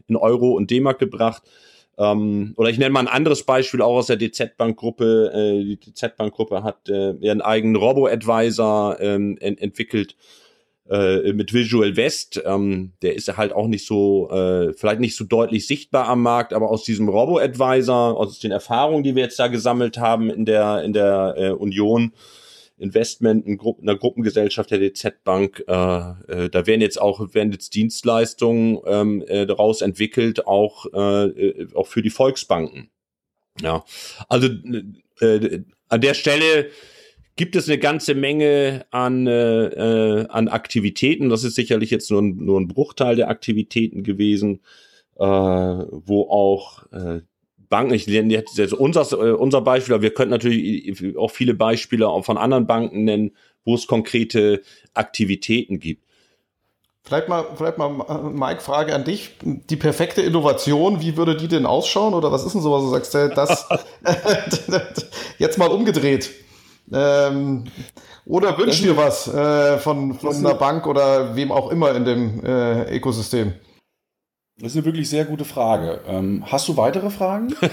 in Euro und D-Mark gebracht? Ähm, oder ich nenne mal ein anderes Beispiel auch aus der DZ-Bank-Gruppe. Äh, die DZ-Bank-Gruppe hat äh, ihren eigenen Robo-Advisor ähm, ent entwickelt äh, mit Visual West. Ähm, der ist halt auch nicht so, äh, vielleicht nicht so deutlich sichtbar am Markt, aber aus diesem Robo-Advisor, aus den Erfahrungen, die wir jetzt da gesammelt haben in der, in der äh, Union, Investment in, Gru in einer Gruppengesellschaft der DZ Bank, äh, äh, da werden jetzt auch werden jetzt Dienstleistungen ähm, äh, daraus entwickelt, auch äh, auch für die Volksbanken. Ja, also äh, an der Stelle gibt es eine ganze Menge an, äh, äh, an Aktivitäten. Das ist sicherlich jetzt nur ein, nur ein Bruchteil der Aktivitäten gewesen, äh, wo auch äh, Banken, ich nenne jetzt unser, äh, unser Beispiel, aber wir könnten natürlich auch viele Beispiele auch von anderen Banken nennen, wo es konkrete Aktivitäten gibt. Vielleicht mal, vielleicht mal, Mike, Frage an dich. Die perfekte Innovation, wie würde die denn ausschauen? Oder was ist denn sowas? Du sagst, das jetzt mal umgedreht. Ähm, oder wünschst dir was äh, von, von einer Bank oder wem auch immer in dem äh, Ökosystem? Das ist eine wirklich sehr gute Frage. Ähm, hast du weitere Fragen?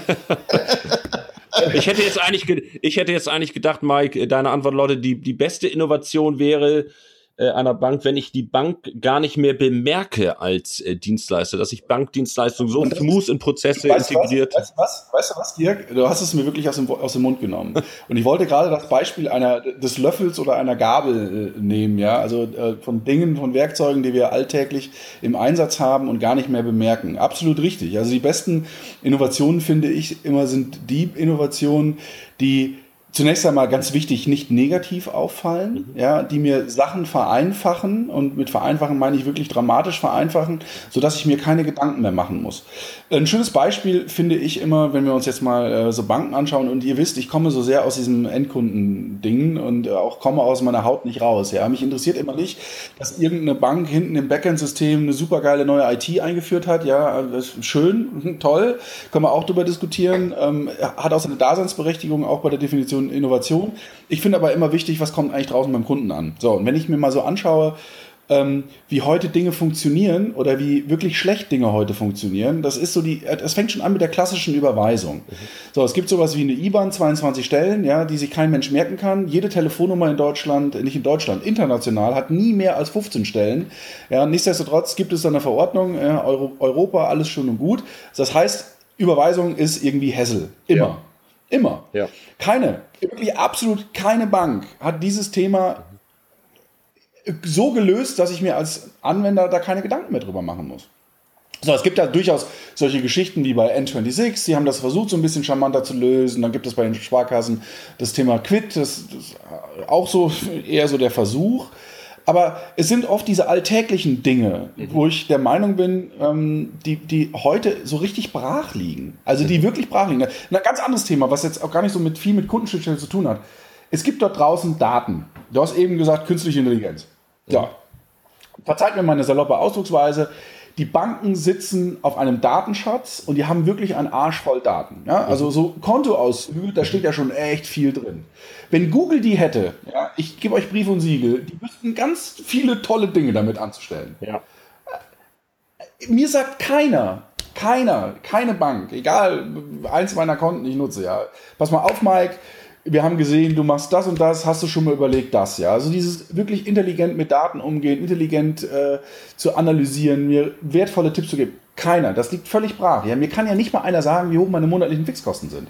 ich hätte jetzt eigentlich, ich hätte jetzt eigentlich gedacht, Mike, deine Antwort lautet, die, die beste Innovation wäre, äh, einer Bank, wenn ich die Bank gar nicht mehr bemerke als äh, Dienstleister, dass ich Bankdienstleistungen so smooth in Prozesse weißt integriert. Was, weißt, was, weißt du was, Dirk? Du hast es mir wirklich aus dem, aus dem Mund genommen. Und ich wollte gerade das Beispiel einer des Löffels oder einer Gabel äh, nehmen, ja, also äh, von Dingen, von Werkzeugen, die wir alltäglich im Einsatz haben und gar nicht mehr bemerken. Absolut richtig. Also die besten Innovationen finde ich immer sind die Innovationen, die zunächst einmal ganz wichtig, nicht negativ auffallen, mhm. ja, die mir Sachen vereinfachen und mit vereinfachen meine ich wirklich dramatisch vereinfachen, sodass ich mir keine Gedanken mehr machen muss. Ein schönes Beispiel finde ich immer, wenn wir uns jetzt mal äh, so Banken anschauen und ihr wisst, ich komme so sehr aus diesem Endkundending und äh, auch komme aus meiner Haut nicht raus. Ja, mich interessiert immer nicht, dass irgendeine Bank hinten im Backend-System eine supergeile neue IT eingeführt hat. Ja, schön, toll, können wir auch darüber diskutieren. Ähm, hat auch seine Daseinsberechtigung auch bei der Definition Innovation. Ich finde aber immer wichtig, was kommt eigentlich draußen beim Kunden an. So, und wenn ich mir mal so anschaue, ähm, wie heute Dinge funktionieren oder wie wirklich schlecht Dinge heute funktionieren. Das ist so die, es fängt schon an mit der klassischen Überweisung. Mhm. So, es gibt sowas wie eine IBAN, 22 Stellen, ja, die sich kein Mensch merken kann. Jede Telefonnummer in Deutschland, nicht in Deutschland, international hat nie mehr als 15 Stellen. Ja, nichtsdestotrotz gibt es da eine Verordnung, ja, Euro, Europa, alles schön und gut. Das heißt, Überweisung ist irgendwie Hessel. Immer. Ja. Immer. Ja. Keine, wirklich absolut keine Bank hat dieses Thema so gelöst, dass ich mir als Anwender da keine Gedanken mehr drüber machen muss. So, es gibt ja durchaus solche Geschichten wie bei N26, die haben das versucht, so ein bisschen charmanter zu lösen. Dann gibt es bei den Sparkassen das Thema Quid, das, ist auch so eher so der Versuch. Aber es sind oft diese alltäglichen Dinge, mhm. wo ich der Meinung bin, ähm, die, die heute so richtig brach liegen. Also die mhm. wirklich brach liegen. Ein ganz anderes Thema, was jetzt auch gar nicht so mit viel mit Kundenschnittstelle zu tun hat. Es gibt dort draußen Daten. Du hast eben gesagt, künstliche Intelligenz. Ja. Verzeiht mir meine saloppe Ausdrucksweise. Die Banken sitzen auf einem Datenschatz und die haben wirklich einen Arsch voll Daten. Ja? Also so Kontoauszüge, da steht ja schon echt viel drin. Wenn Google die hätte, ja, ich gebe euch Brief und Siegel, die wüssten ganz viele tolle Dinge damit anzustellen. Ja. Mir sagt keiner, keiner, keine Bank, egal, eins meiner Konten ich nutze, ja. Pass mal auf, Mike, wir haben gesehen, du machst das und das, hast du schon mal überlegt, das, ja. Also dieses wirklich intelligent mit Daten umgehen, intelligent äh, zu analysieren, mir wertvolle Tipps zu geben. Keiner. Das liegt völlig brach. Ja, mir kann ja nicht mal einer sagen, wie hoch meine monatlichen Fixkosten sind.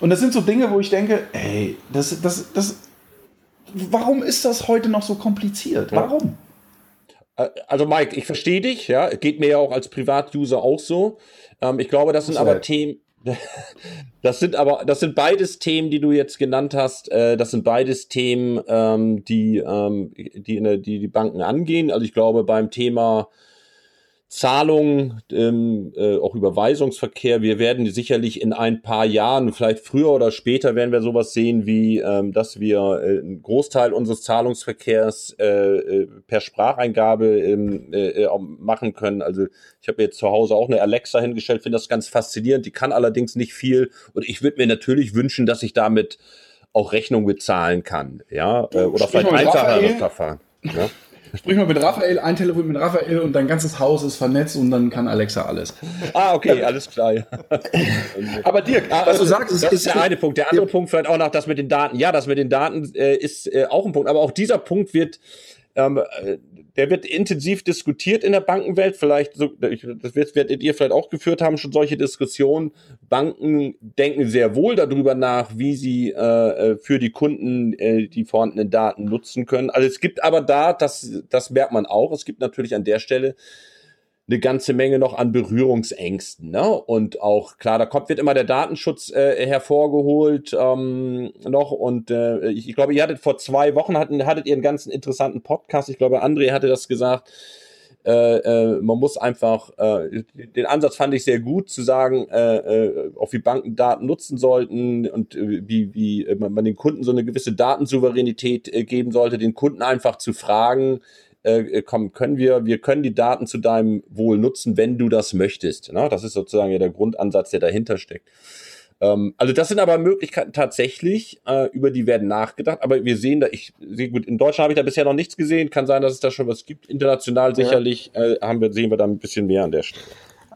Und das sind so Dinge, wo ich denke, ey, das, das, das, warum ist das heute noch so kompliziert? Warum? Also Mike, ich verstehe dich, ja, geht mir ja auch als Privatuser auch so. Ähm, ich glaube, das sind aber Themen, das sind aber, das sind beides Themen, die du jetzt genannt hast. Äh, das sind beides Themen, ähm, die, ähm, die, die Banken angehen. Also ich glaube, beim Thema Zahlungen, ähm, äh, auch Überweisungsverkehr. Wir werden sicherlich in ein paar Jahren, vielleicht früher oder später, werden wir sowas sehen, wie ähm, dass wir äh, einen Großteil unseres Zahlungsverkehrs äh, äh, per Spracheingabe ähm, äh, äh machen können. Also ich habe jetzt zu Hause auch eine Alexa hingestellt, finde das ganz faszinierend. Die kann allerdings nicht viel und ich würde mir natürlich wünschen, dass ich damit auch Rechnung bezahlen kann, ja, äh, oder vielleicht einfacher Verfahren. Ja? Sprich mal mit Raphael, ein Telefon mit Raphael und dein ganzes Haus ist vernetzt und dann kann Alexa alles. Ah, okay, alles klar. Ja. Aber Dirk, ah, was du sagst, ist, das ist der eine Punkt. Der andere ja. Punkt vielleicht auch noch das mit den Daten. Ja, das mit den Daten äh, ist äh, auch ein Punkt. Aber auch dieser Punkt wird ähm, äh, der wird intensiv diskutiert in der Bankenwelt. Vielleicht, so, das werdet ihr vielleicht auch geführt haben, schon solche Diskussionen. Banken denken sehr wohl darüber nach, wie sie äh, äh, für die Kunden äh, die vorhandenen Daten nutzen können. Also es gibt aber da, das, das merkt man auch, es gibt natürlich an der Stelle eine ganze Menge noch an Berührungsängsten. Ne? Und auch, klar, da kommt, wird immer der Datenschutz äh, hervorgeholt ähm, noch. Und äh, ich, ich glaube, ihr hattet vor zwei Wochen, hatten, hattet ihr einen ganz interessanten Podcast. Ich glaube, André hatte das gesagt. Äh, äh, man muss einfach, äh, den Ansatz fand ich sehr gut, zu sagen, äh, äh, auch wie Banken Daten nutzen sollten und äh, wie, wie äh, man den Kunden so eine gewisse Datensouveränität äh, geben sollte, den Kunden einfach zu fragen, äh, komm, können wir, wir können die Daten zu deinem Wohl nutzen, wenn du das möchtest. Ne? Das ist sozusagen ja der Grundansatz, der dahinter steckt. Ähm, also das sind aber Möglichkeiten tatsächlich, äh, über die werden nachgedacht. Aber wir sehen da, ich sehe gut, in Deutschland habe ich da bisher noch nichts gesehen. Kann sein, dass es da schon was gibt. International sicherlich äh, haben wir, sehen wir da ein bisschen mehr an der Stelle.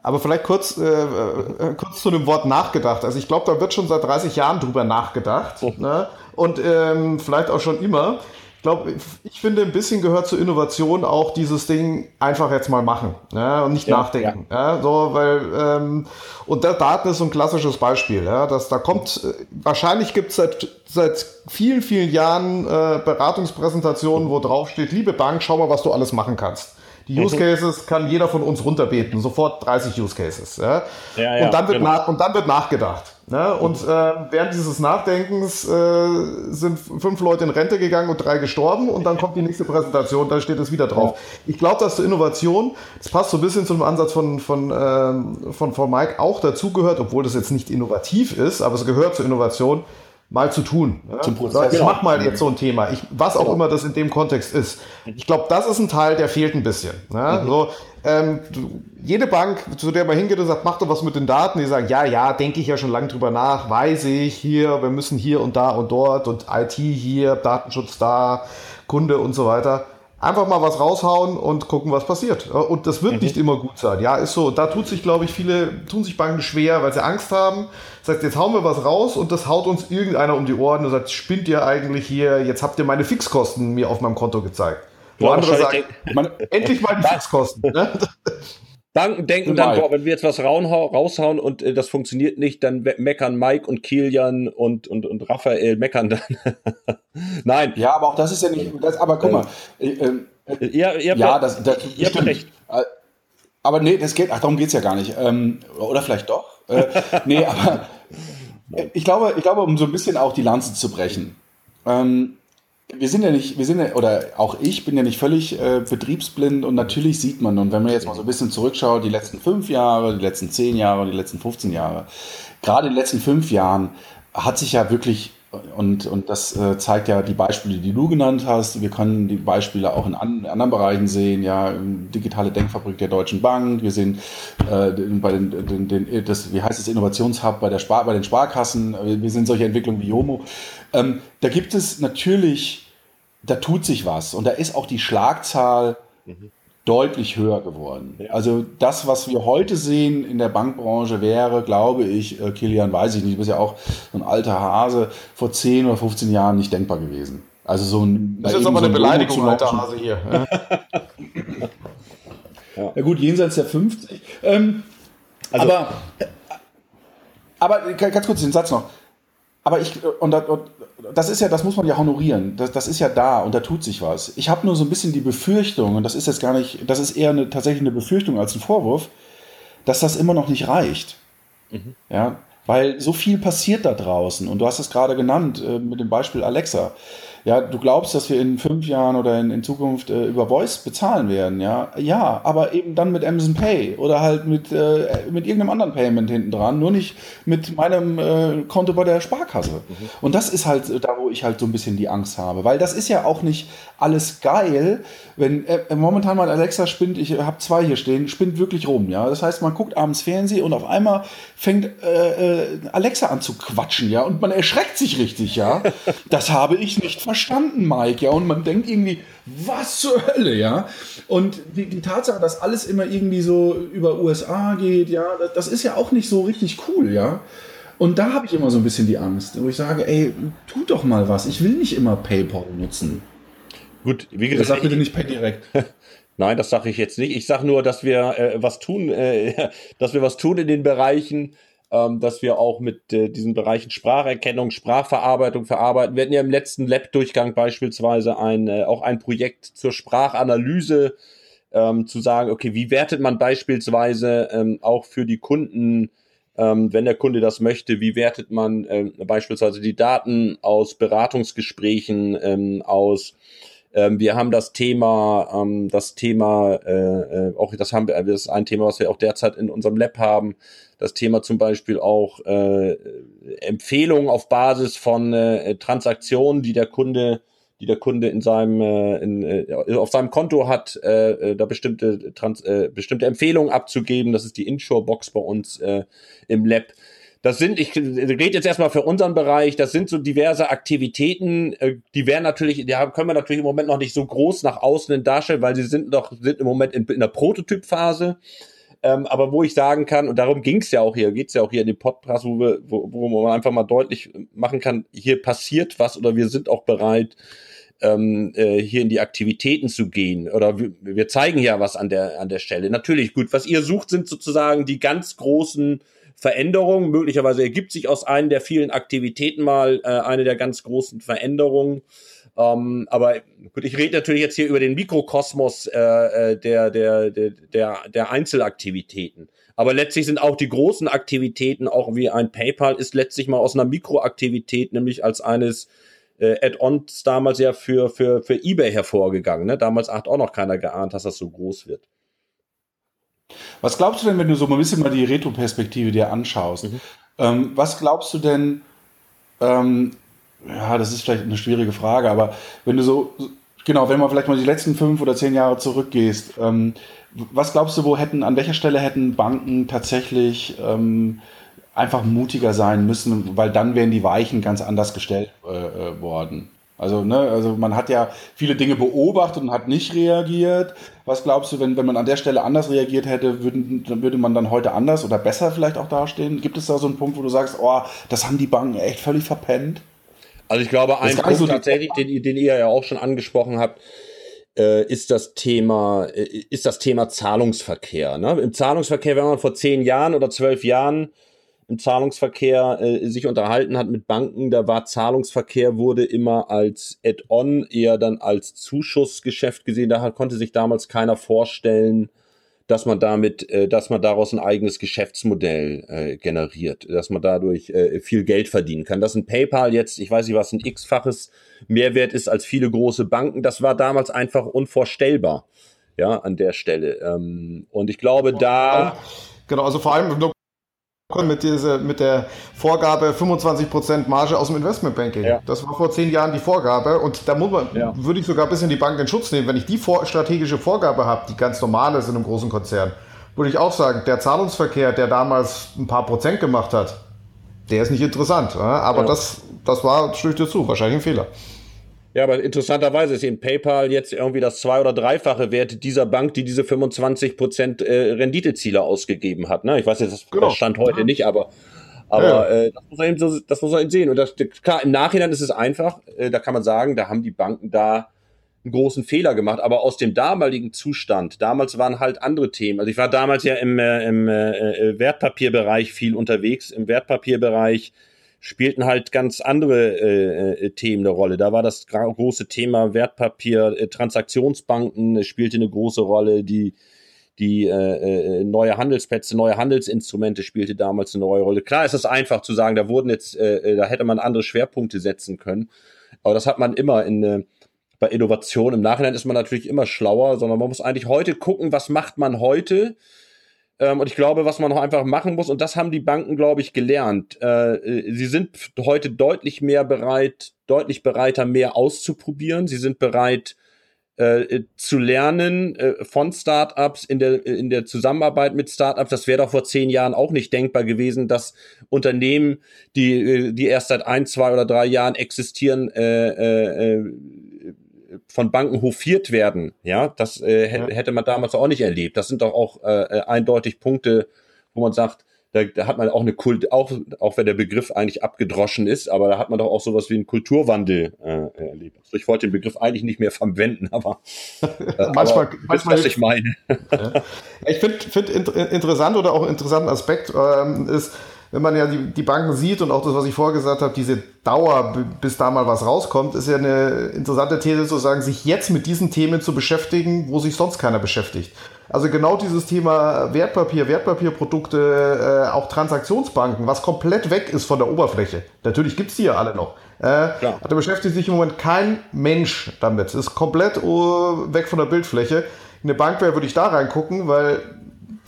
Aber vielleicht kurz, äh, äh, kurz zu dem Wort nachgedacht. Also ich glaube, da wird schon seit 30 Jahren drüber nachgedacht. Oh. Ne? Und ähm, vielleicht auch schon immer. Ich glaube, ich finde, ein bisschen gehört zur Innovation auch dieses Ding einfach jetzt mal machen ja, und nicht ja, nachdenken. Ja. ja. so, weil, ähm, und der Daten ist so ein klassisches Beispiel. Ja, dass da kommt, wahrscheinlich gibt es seit, seit vielen, vielen Jahren äh, Beratungspräsentationen, wo drauf steht, liebe Bank, schau mal, was du alles machen kannst. Die Use. Cases kann jeder von uns runterbeten, sofort 30 Use Cases. Ja? Ja, ja, und, dann wird genau. und dann wird nachgedacht. Ne? Und äh, während dieses Nachdenkens äh, sind fünf Leute in Rente gegangen und drei gestorben und dann kommt die nächste Präsentation, da steht es wieder drauf. Ich glaube, dass zur Innovation, das passt so ein bisschen zum Ansatz von, von, äh, von, von Mike, auch dazugehört, obwohl das jetzt nicht innovativ ist, aber es gehört zur Innovation, mal zu tun. Ja? Zum Prozess. Ich mach mal jetzt so ein Thema, ich, was auch genau. immer das in dem Kontext ist. Ich glaube, das ist ein Teil, der fehlt ein bisschen. Ja? Mhm. So, ähm, jede Bank, zu der man hingeht und sagt, mach doch was mit den Daten, die sagen, ja, ja, denke ich ja schon lange drüber nach, weiß ich, hier, wir müssen hier und da und dort und IT hier, Datenschutz da, Kunde und so weiter. einfach mal was raushauen und gucken, was passiert. Und das wird mhm. nicht immer gut sein. Ja, ist so. Da tut sich, glaube ich, viele, tun sich Banken schwer, weil sie Angst haben. Heißt, jetzt hauen wir was raus und das haut uns irgendeiner um die Ohren und sagt, spinnt ihr eigentlich hier, jetzt habt ihr meine Fixkosten mir auf meinem Konto gezeigt. Wo ja, andere sagen, man, endlich mal die Fixkosten. Ne? Banken denken dann, boah, wenn wir jetzt was raushauen und äh, das funktioniert nicht, dann meckern Mike und Kilian und, und, und Raphael meckern dann. Nein. Ja, aber auch das ist ja nicht, das, aber guck mal. Äh, äh, ja, ihr habt ja, das, das ihr habt recht. Äh, aber nee, das geht, ach, darum geht's ja gar nicht. Ähm, oder vielleicht doch. Äh, nee, aber ich glaube, ich glaube, um so ein bisschen auch die Lanze zu brechen. Ähm, wir sind ja nicht, wir sind ja, oder auch ich bin ja nicht völlig äh, betriebsblind und natürlich sieht man, und wenn man jetzt mal so ein bisschen zurückschaut, die letzten fünf Jahre, die letzten zehn Jahre, die letzten 15 Jahre, gerade in den letzten fünf Jahren hat sich ja wirklich und, und das äh, zeigt ja die Beispiele, die du genannt hast. Wir können die Beispiele auch in, an, anderen Bereichen sehen. Ja, digitale Denkfabrik der Deutschen Bank. Wir sehen äh, bei den, den, den, das, wie heißt es, Innovationshub bei, der Spar, bei den Sparkassen. Wir sehen solche Entwicklungen wie Jomo. Ähm, da gibt es natürlich, da tut sich was. Und da ist auch die Schlagzahl mhm deutlich höher geworden. Also das, was wir heute sehen in der Bankbranche, wäre, glaube ich, äh, Kilian, weiß ich nicht, du bist ja auch so ein alter Hase, vor 10 oder 15 Jahren nicht denkbar gewesen. Also so ein. Das ist jetzt aber so eine Beleidigung, alter Hase hier. ja. ja. gut, jenseits der 50. Ähm, also, aber, aber ganz kurz den Satz noch. Aber ich, und, und das ist ja, das muss man ja honorieren. Das, das ist ja da und da tut sich was. Ich habe nur so ein bisschen die Befürchtung, und das ist jetzt gar nicht, das ist eher eine, tatsächlich eine Befürchtung als ein Vorwurf, dass das immer noch nicht reicht. Mhm. Ja, weil so viel passiert da draußen. Und du hast es gerade genannt äh, mit dem Beispiel Alexa ja, du glaubst, dass wir in fünf Jahren oder in, in Zukunft äh, über Voice bezahlen werden, ja, ja, aber eben dann mit Amazon Pay oder halt mit, äh, mit irgendeinem anderen Payment hinten dran, nur nicht mit meinem äh, Konto bei der Sparkasse. Mhm. Und das ist halt da, wo ich halt so ein bisschen die Angst habe, weil das ist ja auch nicht alles geil, wenn äh, momentan mal Alexa spinnt, ich habe zwei hier stehen, spinnt wirklich rum, ja. Das heißt, man guckt abends Fernsehen und auf einmal fängt äh, äh, Alexa an zu quatschen, ja, und man erschreckt sich richtig, ja. Das habe ich nicht verstanden, Mike, ja. Und man denkt irgendwie, was zur Hölle, ja. Und die, die Tatsache, dass alles immer irgendwie so über USA geht, ja, das ist ja auch nicht so richtig cool, ja. Und da habe ich immer so ein bisschen die Angst, wo ich sage, ey, tu doch mal was. Ich will nicht immer PayPal nutzen. Gut, wie gesagt. Sag bitte nicht PayDirect. direkt. Nein, das sage ich jetzt nicht. Ich sage nur, dass wir äh, was tun, äh, dass wir was tun in den Bereichen, ähm, dass wir auch mit äh, diesen Bereichen Spracherkennung, Sprachverarbeitung verarbeiten. Wir hatten ja im letzten Lab-Durchgang beispielsweise ein, äh, auch ein Projekt zur Sprachanalyse, ähm, zu sagen, okay, wie wertet man beispielsweise ähm, auch für die Kunden, ähm, wenn der Kunde das möchte, wie wertet man ähm, beispielsweise die Daten aus Beratungsgesprächen, ähm, aus ähm, wir haben das Thema, ähm, das Thema, äh, äh, auch das haben wir, das ist ein Thema, was wir auch derzeit in unserem Lab haben. Das Thema zum Beispiel auch äh, Empfehlungen auf Basis von äh, Transaktionen, die der Kunde die der Kunde in seinem äh, in, äh, auf seinem Konto hat, äh, äh, da bestimmte Trans, äh, bestimmte Empfehlungen abzugeben. Das ist die Insure-Box bei uns äh, im Lab. Das sind, ich rede jetzt erstmal für unseren Bereich, das sind so diverse Aktivitäten, äh, die werden natürlich, die können wir natürlich im Moment noch nicht so groß nach außen darstellen, weil sie sind noch, sind im Moment in, in der Prototypphase. Ähm, aber wo ich sagen kann, und darum ging es ja auch hier, geht es ja auch hier in dem Podcast, wo, wir, wo, wo man einfach mal deutlich machen kann, hier passiert was oder wir sind auch bereit, ähm, äh, hier in die Aktivitäten zu gehen. Oder wir, wir zeigen ja was an der, an der Stelle. Natürlich, gut, was ihr sucht, sind sozusagen die ganz großen Veränderung. Möglicherweise ergibt sich aus einer der vielen Aktivitäten mal äh, eine der ganz großen Veränderungen. Ähm, aber gut, ich rede natürlich jetzt hier über den Mikrokosmos äh, äh, der, der, der, der, der Einzelaktivitäten. Aber letztlich sind auch die großen Aktivitäten, auch wie ein PayPal, ist letztlich mal aus einer Mikroaktivität, nämlich als eines äh, Add-ons damals ja für, für, für eBay hervorgegangen. Ne? Damals hat auch noch keiner geahnt, dass das so groß wird. Was glaubst du denn, wenn du so ein bisschen mal die Retro-Perspektive dir anschaust? Mhm. Ähm, was glaubst du denn, ähm, ja, das ist vielleicht eine schwierige Frage, aber wenn du so, genau, wenn man vielleicht mal die letzten fünf oder zehn Jahre zurückgehst, ähm, was glaubst du, wo hätten, an welcher Stelle hätten Banken tatsächlich ähm, einfach mutiger sein müssen, weil dann wären die Weichen ganz anders gestellt äh, äh worden? Also, ne, also man hat ja viele Dinge beobachtet und hat nicht reagiert. Was glaubst du, wenn, wenn man an der Stelle anders reagiert hätte, würden, würde man dann heute anders oder besser vielleicht auch dastehen? Gibt es da so einen Punkt, wo du sagst, oh, das haben die Banken echt völlig verpennt? Also ich glaube, ein Punkt so tatsächlich, den, den ihr ja auch schon angesprochen habt, äh, ist das Thema, äh, ist das Thema Zahlungsverkehr. Ne? Im Zahlungsverkehr, wenn man vor zehn Jahren oder zwölf Jahren im Zahlungsverkehr äh, sich unterhalten hat mit Banken, da war Zahlungsverkehr wurde immer als Add-on, eher dann als Zuschussgeschäft gesehen. Da konnte sich damals keiner vorstellen, dass man damit, äh, dass man daraus ein eigenes Geschäftsmodell äh, generiert, dass man dadurch äh, viel Geld verdienen kann. Dass ein PayPal jetzt, ich weiß nicht, was ein x-faches Mehrwert ist als viele große Banken, das war damals einfach unvorstellbar, ja, an der Stelle. Ähm, und ich glaube, da Genau, also vor allem mit, dieser, mit der Vorgabe 25% Marge aus dem Investmentbanking. Ja. Das war vor zehn Jahren die Vorgabe und da muss man, ja. würde ich sogar ein bisschen die Bank in Schutz nehmen. Wenn ich die vor, strategische Vorgabe habe, die ganz normal ist in einem großen Konzern, würde ich auch sagen, der Zahlungsverkehr, der damals ein paar Prozent gemacht hat, der ist nicht interessant. Aber ja. das, das war, stimme ich dir zu, wahrscheinlich ein Fehler. Ja, aber interessanterweise ist eben PayPal jetzt irgendwie das zwei- oder dreifache Wert dieser Bank, die diese 25 Prozent äh, Renditeziele ausgegeben hat. Ne? Ich weiß jetzt, das, genau. stand heute ja. nicht, aber, aber ja. äh, das, muss man eben so, das muss man eben sehen. Und das, klar, im Nachhinein ist es einfach, äh, da kann man sagen, da haben die Banken da einen großen Fehler gemacht, aber aus dem damaligen Zustand, damals waren halt andere Themen. Also ich war damals ja im, äh, im äh, äh Wertpapierbereich viel unterwegs, im Wertpapierbereich spielten halt ganz andere äh, äh, Themen eine Rolle. Da war das große Thema Wertpapier, äh, Transaktionsbanken spielte eine große Rolle, die die äh, äh, neue Handelsplätze, neue Handelsinstrumente spielte damals eine neue Rolle. Klar ist es einfach zu sagen, da wurden jetzt, äh, äh, da hätte man andere Schwerpunkte setzen können. Aber das hat man immer in äh, bei Innovation. Im Nachhinein ist man natürlich immer schlauer, sondern man muss eigentlich heute gucken, was macht man heute und ich glaube, was man noch einfach machen muss, und das haben die Banken, glaube ich, gelernt. Äh, äh, sie sind heute deutlich mehr bereit, deutlich bereiter, mehr auszuprobieren. Sie sind bereit, äh, zu lernen äh, von Startups in der in der Zusammenarbeit mit Startups. Das wäre doch vor zehn Jahren auch nicht denkbar gewesen, dass Unternehmen, die äh, die erst seit ein, zwei oder drei Jahren existieren, äh, äh, von Banken hofiert werden, ja, das äh, hätte man damals auch nicht erlebt. Das sind doch auch äh, äh, eindeutig Punkte, wo man sagt, da, da hat man auch eine Kult, auch, auch wenn der Begriff eigentlich abgedroschen ist, aber da hat man doch auch sowas wie einen Kulturwandel äh, erlebt. Also ich wollte den Begriff eigentlich nicht mehr verwenden, aber äh, manchmal, aber manchmal was ich meine. ja. Ich finde find interessant oder auch interessanten Aspekt ähm, ist, wenn man ja die, die Banken sieht und auch das, was ich vorher gesagt habe, diese Dauer, bis da mal was rauskommt, ist ja eine interessante These zu sagen, sich jetzt mit diesen Themen zu beschäftigen, wo sich sonst keiner beschäftigt. Also genau dieses Thema Wertpapier, Wertpapierprodukte, äh, auch Transaktionsbanken, was komplett weg ist von der Oberfläche. Natürlich gibt's die ja alle noch. Äh, da beschäftigt sich im Moment kein Mensch damit. Ist komplett uh, weg von der Bildfläche. Eine Bank wäre, würde ich da reingucken, weil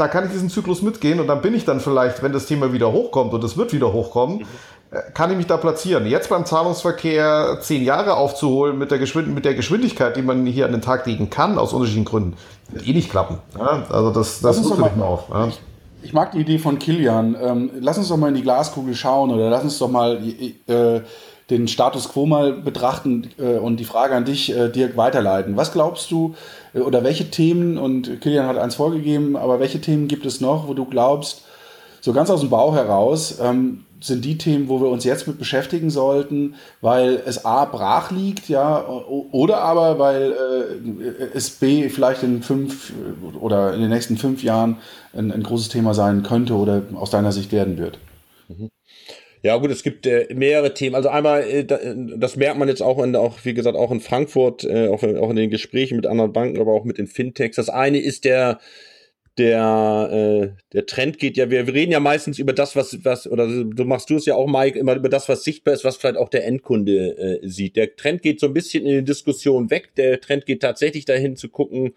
da kann ich diesen Zyklus mitgehen und dann bin ich dann vielleicht, wenn das Thema wieder hochkommt und es wird wieder hochkommen, mhm. kann ich mich da platzieren. Jetzt beim Zahlungsverkehr zehn Jahre aufzuholen mit der, Geschwind mit der Geschwindigkeit, die man hier an den Tag legen kann, aus unterschiedlichen Gründen, wird eh nicht klappen. Ja, also das, das muss nicht mehr auf. Ja. Ich mag die Idee von Kilian. Ähm, lass uns doch mal in die Glaskugel schauen oder lass uns doch mal äh, den Status quo mal betrachten äh, und die Frage an dich, äh, Dirk, weiterleiten. Was glaubst du äh, oder welche Themen, und Kilian hat eins vorgegeben, aber welche Themen gibt es noch, wo du glaubst, so ganz aus dem Bauch heraus, ähm, sind die Themen, wo wir uns jetzt mit beschäftigen sollten, weil es A brach liegt, ja, oder aber weil äh, es B vielleicht in fünf oder in den nächsten fünf Jahren ein, ein großes Thema sein könnte oder aus deiner Sicht werden wird. Mhm. Ja, gut, es gibt äh, mehrere Themen. Also einmal, äh, das merkt man jetzt auch, in, auch wie gesagt, auch in Frankfurt, äh, auch, auch in den Gesprächen mit anderen Banken, aber auch mit den Fintechs. Das eine ist der, der, äh, der Trend geht ja, wir, wir reden ja meistens über das, was, was, oder du machst du es ja auch, Mike, immer über das, was sichtbar ist, was vielleicht auch der Endkunde äh, sieht. Der Trend geht so ein bisschen in die Diskussion weg. Der Trend geht tatsächlich dahin zu gucken,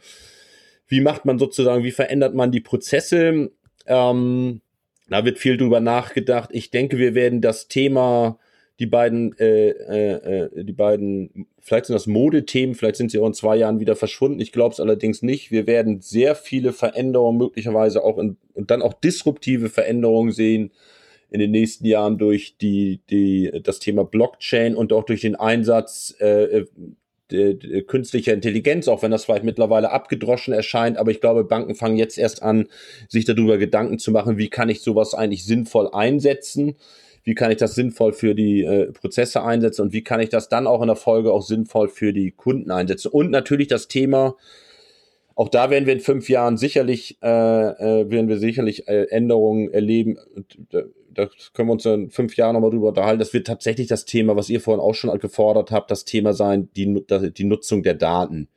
wie macht man sozusagen, wie verändert man die Prozesse. Ähm, da wird viel drüber nachgedacht. Ich denke, wir werden das Thema, die beiden, äh, äh, äh, die beiden, vielleicht sind das Modethemen, vielleicht sind sie auch in zwei Jahren wieder verschwunden. Ich glaube es allerdings nicht. Wir werden sehr viele Veränderungen möglicherweise auch in, und dann auch disruptive Veränderungen sehen in den nächsten Jahren durch die, die, das Thema Blockchain und auch durch den Einsatz äh, äh, künstlicher Intelligenz, auch wenn das vielleicht mittlerweile abgedroschen erscheint, aber ich glaube, Banken fangen jetzt erst an, sich darüber Gedanken zu machen, wie kann ich sowas eigentlich sinnvoll einsetzen, wie kann ich das sinnvoll für die äh, Prozesse einsetzen und wie kann ich das dann auch in der Folge auch sinnvoll für die Kunden einsetzen. Und natürlich das Thema, auch da werden wir in fünf Jahren sicherlich, äh, äh, werden wir sicherlich äh, Änderungen erleben. Und, da können wir uns in fünf Jahren nochmal drüber unterhalten. Das wird tatsächlich das Thema, was ihr vorhin auch schon gefordert habt, das Thema sein, die, die Nutzung der Daten.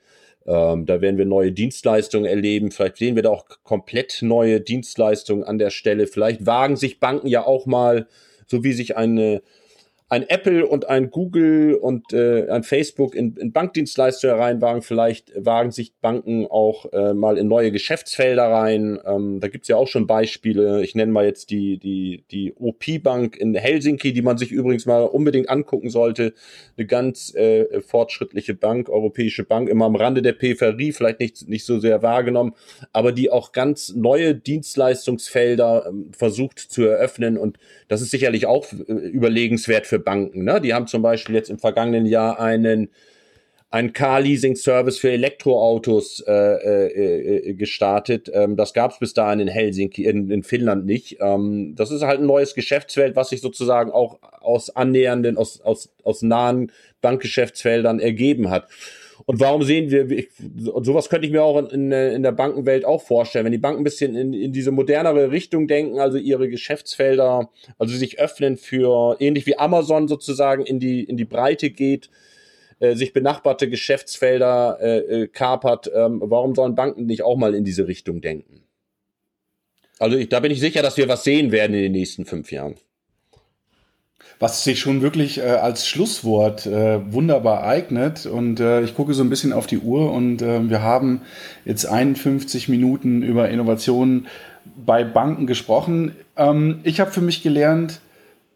Ähm, da werden wir neue Dienstleistungen erleben. Vielleicht sehen wir da auch komplett neue Dienstleistungen an der Stelle. Vielleicht wagen sich Banken ja auch mal, so wie sich eine ein Apple und ein Google und äh, ein Facebook in, in Bankdienstleister reinwagen. Vielleicht wagen sich Banken auch äh, mal in neue Geschäftsfelder rein. Ähm, da gibt's ja auch schon Beispiele. Ich nenne mal jetzt die, die, die OP-Bank in Helsinki, die man sich übrigens mal unbedingt angucken sollte. Eine ganz äh, fortschrittliche Bank, europäische Bank, immer am Rande der Peripherie, vielleicht nicht, nicht so sehr wahrgenommen, aber die auch ganz neue Dienstleistungsfelder ähm, versucht zu eröffnen. Und das ist sicherlich auch äh, überlegenswert für für Banken. Ne? Die haben zum Beispiel jetzt im vergangenen Jahr einen ein Car-Leasing-Service für Elektroautos äh, äh, äh gestartet. Ähm, das gab es bis dahin in Helsinki, in, in Finnland nicht. Ähm, das ist halt ein neues Geschäftsfeld, was sich sozusagen auch aus annähernden, aus, aus, aus nahen Bankgeschäftsfeldern ergeben hat. Und warum sehen wir, ich, sowas könnte ich mir auch in, in der Bankenwelt auch vorstellen, wenn die Banken ein bisschen in, in diese modernere Richtung denken, also ihre Geschäftsfelder, also sich öffnen für, ähnlich wie Amazon sozusagen in die, in die Breite geht, äh, sich benachbarte Geschäftsfelder äh, äh, kapert, ähm, warum sollen Banken nicht auch mal in diese Richtung denken? Also ich, da bin ich sicher, dass wir was sehen werden in den nächsten fünf Jahren was sich schon wirklich äh, als Schlusswort äh, wunderbar eignet. Und äh, ich gucke so ein bisschen auf die Uhr und äh, wir haben jetzt 51 Minuten über Innovationen bei Banken gesprochen. Ähm, ich habe für mich gelernt,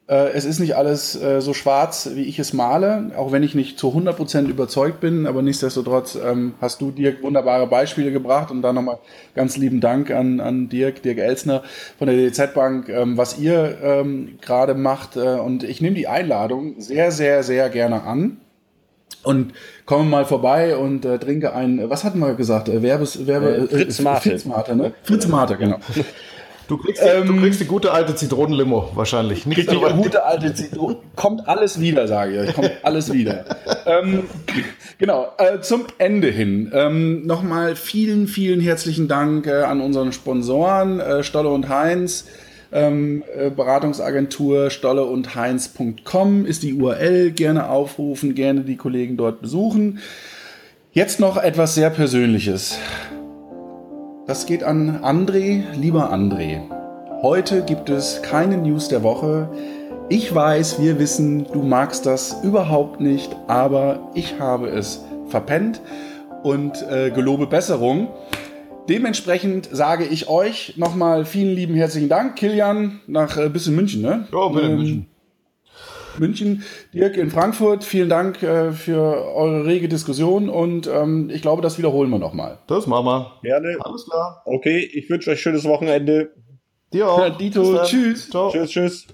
es ist nicht alles äh, so schwarz, wie ich es male, auch wenn ich nicht zu 100% überzeugt bin, aber nichtsdestotrotz ähm, hast du, Dirk, wunderbare Beispiele gebracht und dann nochmal ganz lieben Dank an, an Dirk, Dirk Elsner von der DZ Bank, ähm, was ihr ähm, gerade macht äh, und ich nehme die Einladung sehr, sehr, sehr gerne an und komme mal vorbei und äh, trinke ein, was hatten wir gesagt, äh, Werbes, Werbe, äh, Fritz Mate. Fritz Mate, ne? Fritz Mate, genau. Du kriegst, die, ähm, du kriegst die gute alte Zitronenlimo wahrscheinlich. Nicht die gute alte Zitrone. Kommt alles wieder, sage ich euch. Kommt alles wieder. ähm, genau, äh, zum Ende hin. Ähm, Nochmal vielen, vielen herzlichen Dank äh, an unseren Sponsoren, äh, Stolle und Heinz. Ähm, äh, Beratungsagentur stolle und heinz.com ist die URL. Gerne aufrufen, gerne die Kollegen dort besuchen. Jetzt noch etwas sehr Persönliches. Das geht an André, lieber André. Heute gibt es keine News der Woche. Ich weiß, wir wissen, du magst das überhaupt nicht, aber ich habe es verpennt und äh, gelobe Besserung. Dementsprechend sage ich euch nochmal vielen lieben herzlichen Dank. Kilian, nach äh, bis in München, ne? Ja, bitte ähm, München. München. Dirk in Frankfurt, vielen Dank äh, für eure rege Diskussion und ähm, ich glaube, das wiederholen wir nochmal. Das machen wir. Gerne. Alles klar. Okay, ich wünsche euch schönes Wochenende. Dir auch. Ja, Dito, tschüss. Ciao. Tschüss, tschüss.